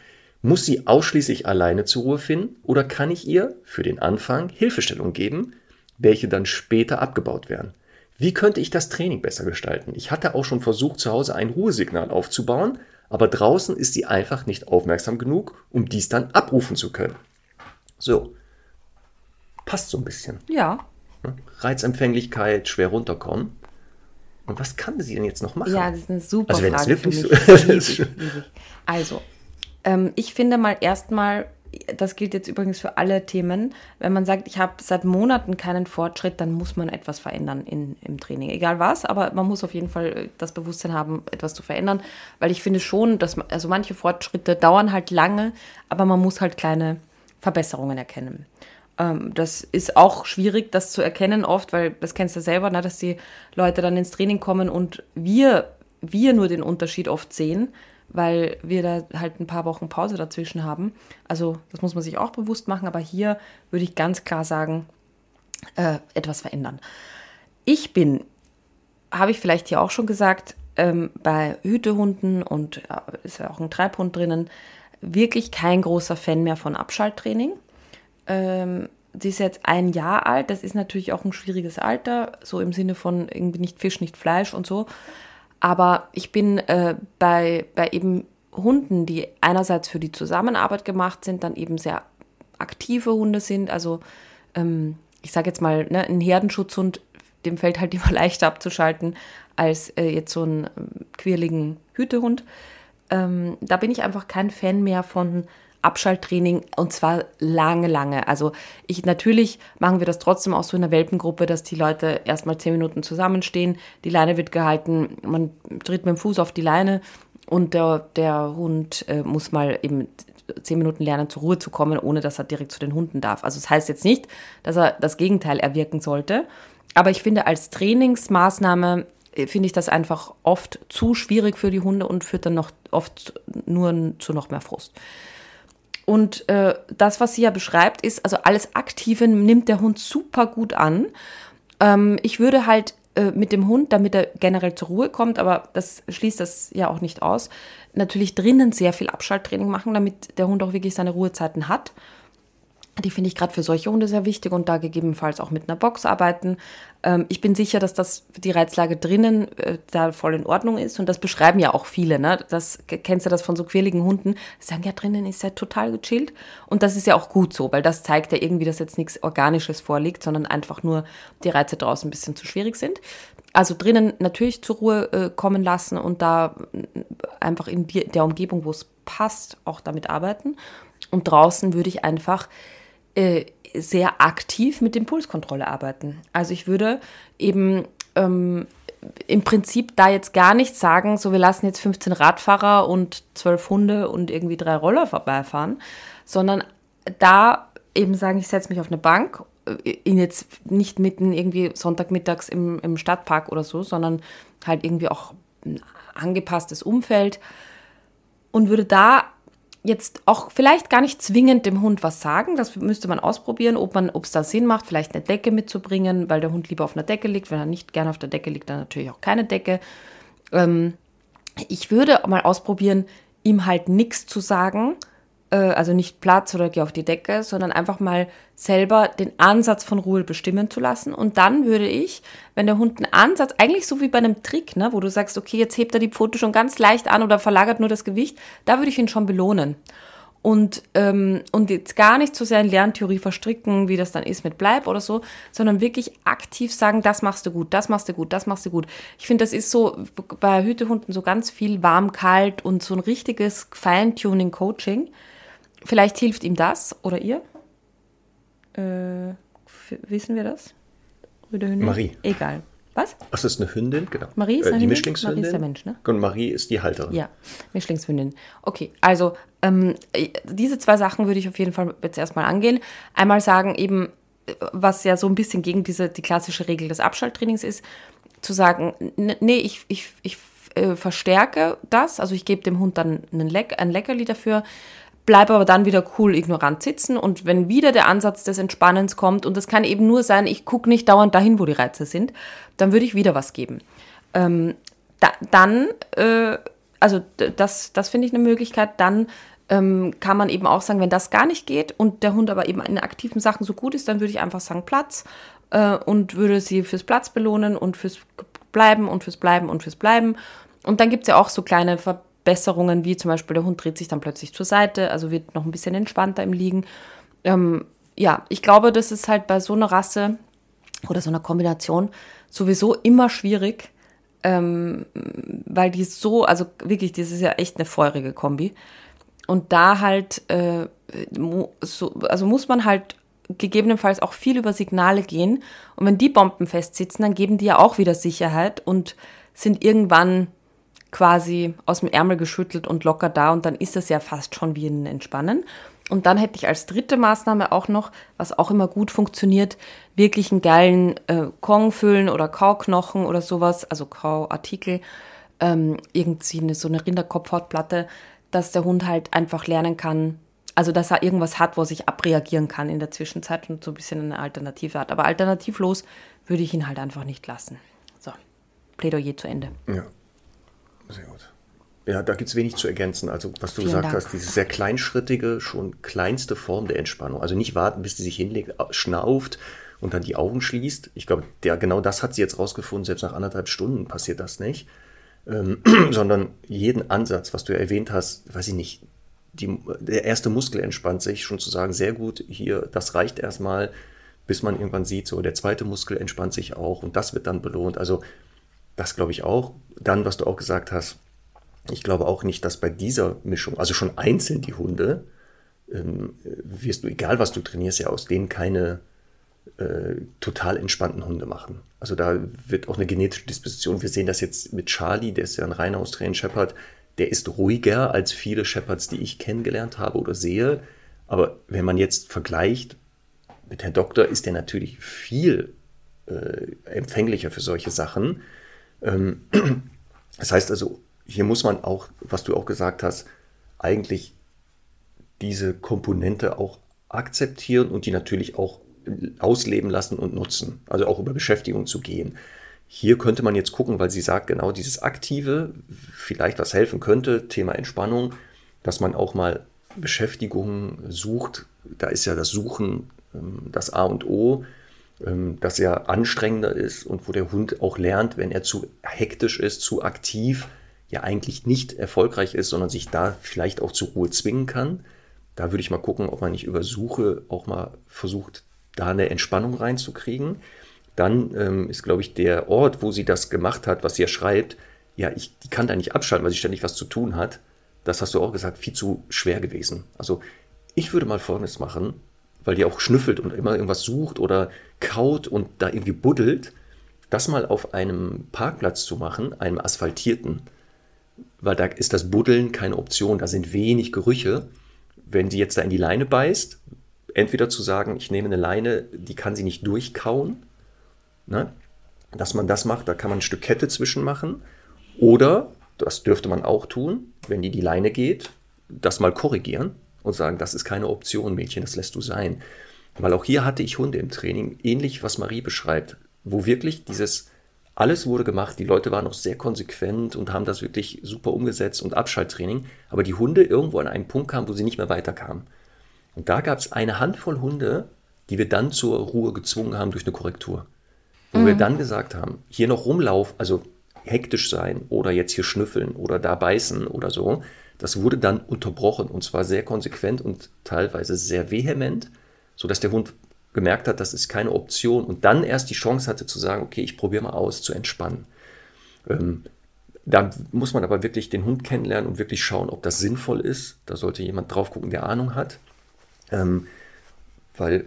Muss sie ausschließlich alleine zur Ruhe finden oder kann ich ihr für den Anfang Hilfestellung geben, welche dann später abgebaut werden? Wie könnte ich das Training besser gestalten? Ich hatte auch schon versucht, zu Hause ein Ruhesignal aufzubauen, aber draußen ist sie einfach nicht aufmerksam genug, um dies dann abrufen zu können. So, passt so ein bisschen. Ja. Reizempfänglichkeit, schwer runterkommen. Und was kann sie denn jetzt noch machen? Ja, das ist eine super also, wenn Frage wirklich für so mich. Ich. Also, ähm, ich finde mal erstmal, das gilt jetzt übrigens für alle Themen, wenn man sagt, ich habe seit Monaten keinen Fortschritt, dann muss man etwas verändern in, im Training. Egal was, aber man muss auf jeden Fall das Bewusstsein haben, etwas zu verändern, weil ich finde schon, dass man, also manche Fortschritte dauern halt lange, aber man muss halt kleine Verbesserungen erkennen. Ähm, das ist auch schwierig, das zu erkennen oft, weil das kennst du selber, ne, dass die Leute dann ins Training kommen und wir, wir nur den Unterschied oft sehen, weil wir da halt ein paar Wochen Pause dazwischen haben. Also das muss man sich auch bewusst machen, aber hier würde ich ganz klar sagen, äh, etwas verändern. Ich bin, habe ich vielleicht hier auch schon gesagt, ähm, bei Hütehunden und äh, ist ja auch ein Treibhund drinnen, wirklich kein großer Fan mehr von Abschalttraining. Ähm, sie ist jetzt ein Jahr alt, das ist natürlich auch ein schwieriges Alter, so im Sinne von irgendwie nicht Fisch, nicht Fleisch und so. Aber ich bin äh, bei, bei eben Hunden, die einerseits für die Zusammenarbeit gemacht sind, dann eben sehr aktive Hunde sind. Also ähm, ich sage jetzt mal, ne, ein Herdenschutzhund, dem fällt halt immer leichter abzuschalten als äh, jetzt so einen ähm, quirligen Hütehund. Ähm, da bin ich einfach kein Fan mehr von Abschalttraining und zwar lange, lange. Also ich natürlich machen wir das trotzdem auch so in der Welpengruppe, dass die Leute erstmal zehn Minuten zusammenstehen, die Leine wird gehalten, man tritt mit dem Fuß auf die Leine und der, der Hund äh, muss mal eben zehn Minuten lernen, zur Ruhe zu kommen, ohne dass er direkt zu den Hunden darf. Also das heißt jetzt nicht, dass er das Gegenteil erwirken sollte. Aber ich finde, als Trainingsmaßnahme äh, finde ich das einfach oft zu schwierig für die Hunde und führt dann noch oft nur zu noch mehr Frust. Und äh, das, was sie ja beschreibt, ist, also alles Aktive nimmt der Hund super gut an. Ähm, ich würde halt äh, mit dem Hund, damit er generell zur Ruhe kommt, aber das schließt das ja auch nicht aus, natürlich drinnen sehr viel Abschalttraining machen, damit der Hund auch wirklich seine Ruhezeiten hat. Die finde ich gerade für solche Hunde sehr wichtig und da gegebenenfalls auch mit einer Box arbeiten. Ähm, ich bin sicher, dass das die Reizlage drinnen äh, da voll in Ordnung ist und das beschreiben ja auch viele. Ne? Das kennst du das von so quirligen Hunden? Die sagen ja drinnen ist ja total gechillt und das ist ja auch gut so, weil das zeigt ja irgendwie, dass jetzt nichts Organisches vorliegt, sondern einfach nur die Reize draußen ein bisschen zu schwierig sind. Also drinnen natürlich zur Ruhe äh, kommen lassen und da äh, einfach in die, der Umgebung, wo es passt, auch damit arbeiten. Und draußen würde ich einfach äh, sehr aktiv mit Impulskontrolle arbeiten. Also ich würde eben ähm, im Prinzip da jetzt gar nicht sagen, so wir lassen jetzt 15 Radfahrer und 12 Hunde und irgendwie drei Roller vorbeifahren, sondern da eben sagen, ich setze mich auf eine Bank, äh, in jetzt nicht mitten irgendwie Sonntagmittags im, im Stadtpark oder so, sondern halt irgendwie auch ein angepasstes Umfeld und würde da jetzt auch vielleicht gar nicht zwingend dem Hund was sagen. Das müsste man ausprobieren, ob man, ob es da Sinn macht, vielleicht eine Decke mitzubringen, weil der Hund lieber auf einer Decke liegt. Wenn er nicht gerne auf der Decke liegt, dann natürlich auch keine Decke. Ähm, ich würde mal ausprobieren, ihm halt nichts zu sagen, also nicht Platz oder geh auf die Decke, sondern einfach mal selber den Ansatz von Ruhe bestimmen zu lassen. Und dann würde ich, wenn der Hund einen Ansatz, eigentlich so wie bei einem Trick, ne, wo du sagst, okay, jetzt hebt er die Pfote schon ganz leicht an oder verlagert nur das Gewicht, da würde ich ihn schon belohnen. Und, ähm, und jetzt gar nicht so sehr in Lerntheorie verstricken, wie das dann ist mit Bleib oder so, sondern wirklich aktiv sagen, das machst du gut, das machst du gut, das machst du gut. Ich finde, das ist so bei Hütehunden so ganz viel warm, kalt und so ein richtiges Feintuning-Coaching Vielleicht hilft ihm das oder ihr. Äh, wissen wir das? Rüde Hündin? Marie. Egal. Was? Ach, das ist eine Hündin, genau. Marie ist äh, eine die Hündin? Mischlingshündin. Marie ist der Mensch, ne? Und Marie ist die Halterin. Ja, Mischlingshündin. Okay, also ähm, diese zwei Sachen würde ich auf jeden Fall jetzt erstmal angehen. Einmal sagen eben, was ja so ein bisschen gegen diese, die klassische Regel des Abschalttrainings ist, zu sagen, nee, ich, ich, ich äh, verstärke das, also ich gebe dem Hund dann einen Leck, ein Leckerli dafür, bleibe aber dann wieder cool ignorant sitzen und wenn wieder der Ansatz des Entspannens kommt und das kann eben nur sein, ich gucke nicht dauernd dahin, wo die Reize sind, dann würde ich wieder was geben. Ähm, da, dann, äh, also das, das finde ich eine Möglichkeit, dann ähm, kann man eben auch sagen, wenn das gar nicht geht und der Hund aber eben in aktiven Sachen so gut ist, dann würde ich einfach sagen Platz äh, und würde sie fürs Platz belohnen und fürs Bleiben und fürs Bleiben und fürs Bleiben. Und dann gibt es ja auch so kleine Verbesserungen, wie zum Beispiel der Hund dreht sich dann plötzlich zur Seite, also wird noch ein bisschen entspannter im Liegen. Ähm, ja, ich glaube, das ist halt bei so einer Rasse oder so einer Kombination sowieso immer schwierig, ähm, weil die so, also wirklich, das ist ja echt eine feurige Kombi. Und da halt, äh, so, also muss man halt gegebenenfalls auch viel über Signale gehen. Und wenn die Bomben festsitzen, dann geben die ja auch wieder Sicherheit und sind irgendwann quasi aus dem Ärmel geschüttelt und locker da. Und dann ist das ja fast schon wie ein Entspannen. Und dann hätte ich als dritte Maßnahme auch noch, was auch immer gut funktioniert, wirklich einen geilen äh, Kong füllen oder Kauknochen oder sowas, also Kauartikel, ähm, irgendwie eine, so eine Rinderkopfhautplatte, dass der Hund halt einfach lernen kann, also dass er irgendwas hat, wo er sich abreagieren kann in der Zwischenzeit und so ein bisschen eine Alternative hat. Aber alternativlos würde ich ihn halt einfach nicht lassen. So, Plädoyer zu Ende. Ja, sehr gut. Ja, da gibt es wenig zu ergänzen. Also, was du Vielen gesagt Dank. hast, diese sehr kleinschrittige, schon kleinste Form der Entspannung. Also nicht warten, bis die sich hinlegt, schnauft und dann die Augen schließt. Ich glaube, der, genau das hat sie jetzt rausgefunden. Selbst nach anderthalb Stunden passiert das nicht. Ähm, sondern jeden Ansatz, was du ja erwähnt hast, weiß ich nicht, die, der erste Muskel entspannt sich, schon zu sagen, sehr gut, hier, das reicht erstmal, bis man irgendwann sieht, so der zweite Muskel entspannt sich auch und das wird dann belohnt. Also das glaube ich auch. Dann, was du auch gesagt hast, ich glaube auch nicht, dass bei dieser Mischung, also schon einzeln die Hunde, ähm, wirst du, egal was du trainierst, ja aus denen keine äh, total entspannten Hunde machen. Also da wird auch eine genetische Disposition. Wir sehen das jetzt mit Charlie, der ist ja ein reiner Australian Shepherd, der ist ruhiger als viele Shepherds, die ich kennengelernt habe oder sehe. Aber wenn man jetzt vergleicht mit Herrn Doktor, ist der natürlich viel äh, empfänglicher für solche Sachen. Ähm, das heißt also, hier muss man auch, was du auch gesagt hast, eigentlich diese Komponente auch akzeptieren und die natürlich auch ausleben lassen und nutzen. Also auch über Beschäftigung zu gehen. Hier könnte man jetzt gucken, weil sie sagt, genau dieses Aktive, vielleicht was helfen könnte, Thema Entspannung, dass man auch mal Beschäftigung sucht. Da ist ja das Suchen ähm, das A und O, ähm, das ja anstrengender ist und wo der Hund auch lernt, wenn er zu hektisch ist, zu aktiv, ja eigentlich nicht erfolgreich ist, sondern sich da vielleicht auch zur Ruhe zwingen kann. Da würde ich mal gucken, ob man nicht über Suche auch mal versucht, da eine Entspannung reinzukriegen. Dann ähm, ist, glaube ich, der Ort, wo sie das gemacht hat, was sie ja schreibt, ja, ich, die kann da nicht abschalten, weil sie ständig was zu tun hat. Das hast du auch gesagt, viel zu schwer gewesen. Also ich würde mal Folgendes machen, weil die auch schnüffelt und immer irgendwas sucht oder kaut und da irgendwie buddelt, das mal auf einem Parkplatz zu machen, einem asphaltierten, weil da ist das Buddeln keine Option, da sind wenig Gerüche. Wenn sie jetzt da in die Leine beißt, entweder zu sagen, ich nehme eine Leine, die kann sie nicht durchkauen, ne? dass man das macht, da kann man ein Stück Kette zwischen machen, oder, das dürfte man auch tun, wenn die die Leine geht, das mal korrigieren und sagen, das ist keine Option, Mädchen, das lässt du sein. Weil auch hier hatte ich Hunde im Training, ähnlich was Marie beschreibt, wo wirklich dieses, alles wurde gemacht, die Leute waren auch sehr konsequent und haben das wirklich super umgesetzt und Abschalttraining, aber die Hunde irgendwo an einen Punkt kamen, wo sie nicht mehr weiterkamen. Und da gab es eine Handvoll Hunde, die wir dann zur Ruhe gezwungen haben durch eine Korrektur. Wo wir dann gesagt haben, hier noch rumlaufen, also hektisch sein oder jetzt hier schnüffeln oder da beißen oder so, das wurde dann unterbrochen und zwar sehr konsequent und teilweise sehr vehement, sodass der Hund gemerkt hat, das ist keine Option und dann erst die Chance hatte zu sagen, okay, ich probiere mal aus, zu entspannen. Ähm, da muss man aber wirklich den Hund kennenlernen und wirklich schauen, ob das sinnvoll ist. Da sollte jemand drauf gucken, der Ahnung hat. Ähm, weil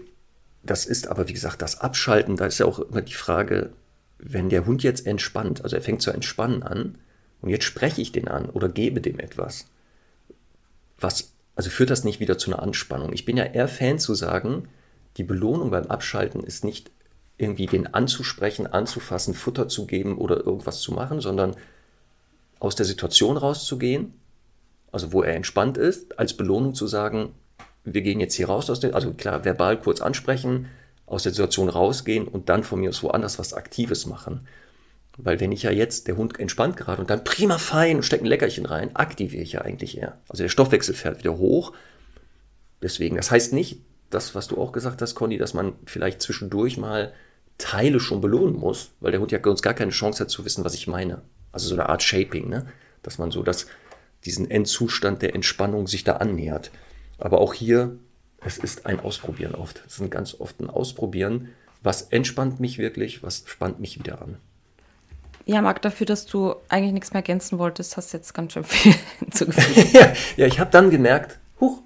das ist aber, wie gesagt, das Abschalten, da ist ja auch immer die Frage, wenn der Hund jetzt entspannt, also er fängt zu entspannen an, und jetzt spreche ich den an oder gebe dem etwas, was, also führt das nicht wieder zu einer Anspannung. Ich bin ja eher Fan zu sagen, die Belohnung beim Abschalten ist nicht irgendwie den anzusprechen, anzufassen, Futter zu geben oder irgendwas zu machen, sondern aus der Situation rauszugehen, also wo er entspannt ist, als Belohnung zu sagen, wir gehen jetzt hier raus aus der, also klar, verbal kurz ansprechen, aus der Situation rausgehen und dann von mir aus woanders was Aktives machen. Weil wenn ich ja jetzt, der Hund entspannt gerade und dann prima fein und steckt ein Leckerchen rein, aktiviere ich ja eigentlich eher. Also der Stoffwechsel fährt wieder hoch. Deswegen, das heißt nicht, das, was du auch gesagt hast, Conny, dass man vielleicht zwischendurch mal Teile schon belohnen muss, weil der Hund ja uns gar keine Chance hat zu wissen, was ich meine. Also so eine Art Shaping, ne? dass man so das, diesen Endzustand der Entspannung sich da annähert. Aber auch hier, es ist ein Ausprobieren oft. Es ist ganz oft ein Ausprobieren. Was entspannt mich wirklich, was spannt mich wieder an. Ja, Marc, dafür, dass du eigentlich nichts mehr ergänzen wolltest, hast du jetzt ganz schön viel hinzugefügt. ja, ja, ich habe dann gemerkt, huch,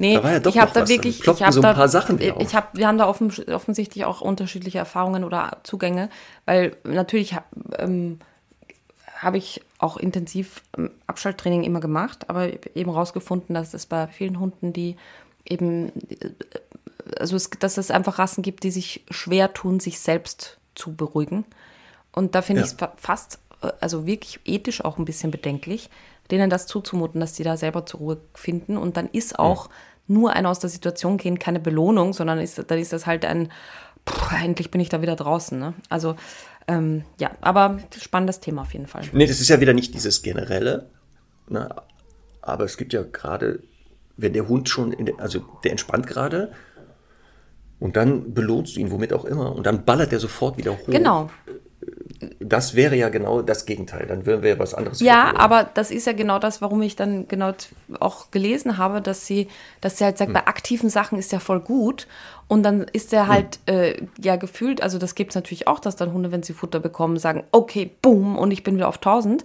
Nee, da war ja doch ich habe da wirklich, ich habe so ein paar Sachen ich habe, wir haben da offen, offensichtlich auch unterschiedliche Erfahrungen oder Zugänge, weil natürlich ähm, habe ich auch intensiv ähm, Abschalttraining immer gemacht, aber eben rausgefunden, dass es bei vielen Hunden, die eben, äh, also es, dass es einfach Rassen gibt, die sich schwer tun, sich selbst zu beruhigen. Und da finde ja. ich es fast, äh, also wirklich ethisch auch ein bisschen bedenklich, denen das zuzumuten, dass die da selber zur Ruhe finden. Und dann ist auch mhm. nur ein aus der Situation gehen keine Belohnung, sondern ist, dann ist das halt ein, pff, endlich bin ich da wieder draußen. Ne? Also ähm, ja, aber spannendes Thema auf jeden Fall. Nee, das ist ja wieder nicht dieses generelle, ne? aber es gibt ja gerade, wenn der Hund schon, der, also der entspannt gerade und dann belohnst du ihn womit auch immer und dann ballert er sofort wieder hoch. Genau das wäre ja genau das Gegenteil. Dann würden wir was anderes. Ja, aber das ist ja genau das, warum ich dann genau auch gelesen habe, dass sie, dass sie halt sagt, hm. bei aktiven Sachen ist ja voll gut. Und dann ist er halt hm. äh, ja gefühlt, also das gibt es natürlich auch, dass dann Hunde, wenn sie Futter bekommen, sagen, okay, boom, und ich bin wieder auf 1000.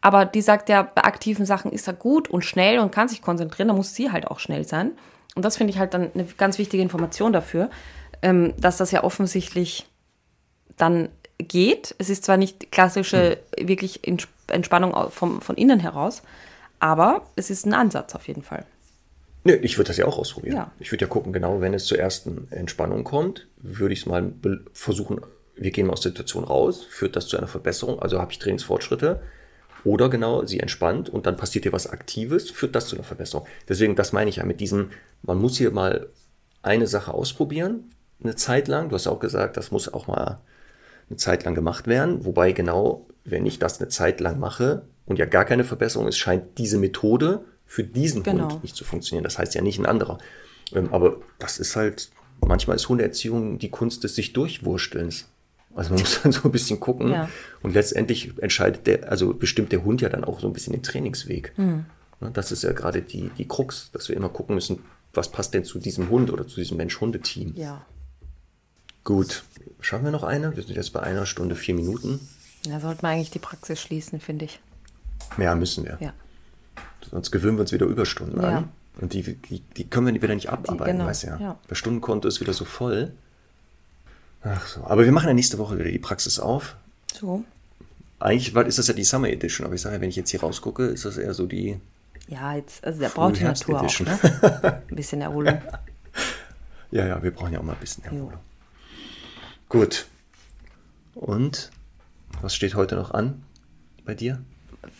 Aber die sagt ja, bei aktiven Sachen ist er gut und schnell und kann sich konzentrieren, da muss sie halt auch schnell sein. Und das finde ich halt dann eine ganz wichtige Information dafür, ähm, dass das ja offensichtlich dann geht. Es ist zwar nicht klassische, hm. wirklich Entspannung vom, von innen heraus, aber es ist ein Ansatz auf jeden Fall. Nö, ich würde das ja auch ausprobieren. Ja. Ich würde ja gucken, genau, wenn es zur ersten Entspannung kommt, würde ich es mal versuchen, wir gehen aus der Situation raus, führt das zu einer Verbesserung, also habe ich Trainingsfortschritte. Oder genau, sie entspannt und dann passiert hier was Aktives, führt das zu einer Verbesserung. Deswegen, das meine ich ja mit diesem, man muss hier mal eine Sache ausprobieren, eine Zeit lang. Du hast auch gesagt, das muss auch mal eine Zeit lang gemacht werden. Wobei genau, wenn ich das eine Zeit lang mache und ja gar keine Verbesserung ist, scheint diese Methode für diesen genau. Hund nicht zu funktionieren. Das heißt ja nicht ein anderer. Ähm, aber das ist halt, manchmal ist Hundeerziehung die Kunst des sich Durchwurstelns. Also man muss dann so ein bisschen gucken. Ja. Und letztendlich entscheidet der, also bestimmt der Hund ja dann auch so ein bisschen den Trainingsweg. Mhm. Das ist ja gerade die, die Krux, dass wir immer gucken müssen, was passt denn zu diesem Hund oder zu diesem Mensch-Hunde-Team. Ja. Gut, schaffen wir noch eine? Wir sind jetzt bei einer Stunde vier Minuten. Da sollten wir eigentlich die Praxis schließen, finde ich. Ja, müssen wir. Ja. Sonst gewöhnen wir uns wieder Überstunden ja. an. Und die, die, die können wir wieder nicht abarbeiten, die, genau. weißt du ja. ja. Der Stundenkonto ist wieder so voll. Ach so. Aber wir machen ja nächste Woche wieder die Praxis auf. So. Eigentlich ist das ja die Summer Edition, aber ich sage, wenn ich jetzt hier rausgucke, ist das eher so die. Ja, jetzt, also da braucht die Natur auch, ne? Ein bisschen Erholung. ja, ja, wir brauchen ja auch mal ein bisschen Erholung. Jo. Gut. Und was steht heute noch an bei dir?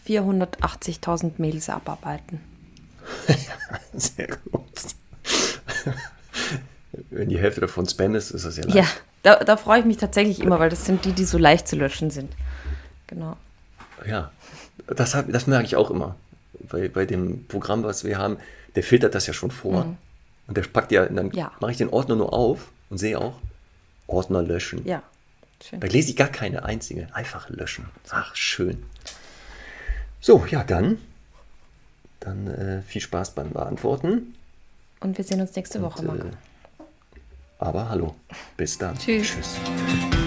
480.000 Mails abarbeiten. Sehr gut. Wenn die Hälfte davon Spam ist, ist das ja leicht. Ja, da, da freue ich mich tatsächlich immer, weil das sind die, die so leicht zu löschen sind. Genau. Ja, das, hab, das merke ich auch immer. Bei, bei dem Programm, was wir haben, der filtert das ja schon vor. Mhm. Und der packt ja, dann ja. mache ich den Ordner nur auf und sehe auch, Ordner löschen. Ja. Schön. Da lese ich gar keine einzige. Einfach löschen. Ach, schön. So, ja, dann. Dann äh, viel Spaß beim Beantworten. Und wir sehen uns nächste Woche, Und. Äh, aber hallo. Bis dann. Tschüss. Tschüss.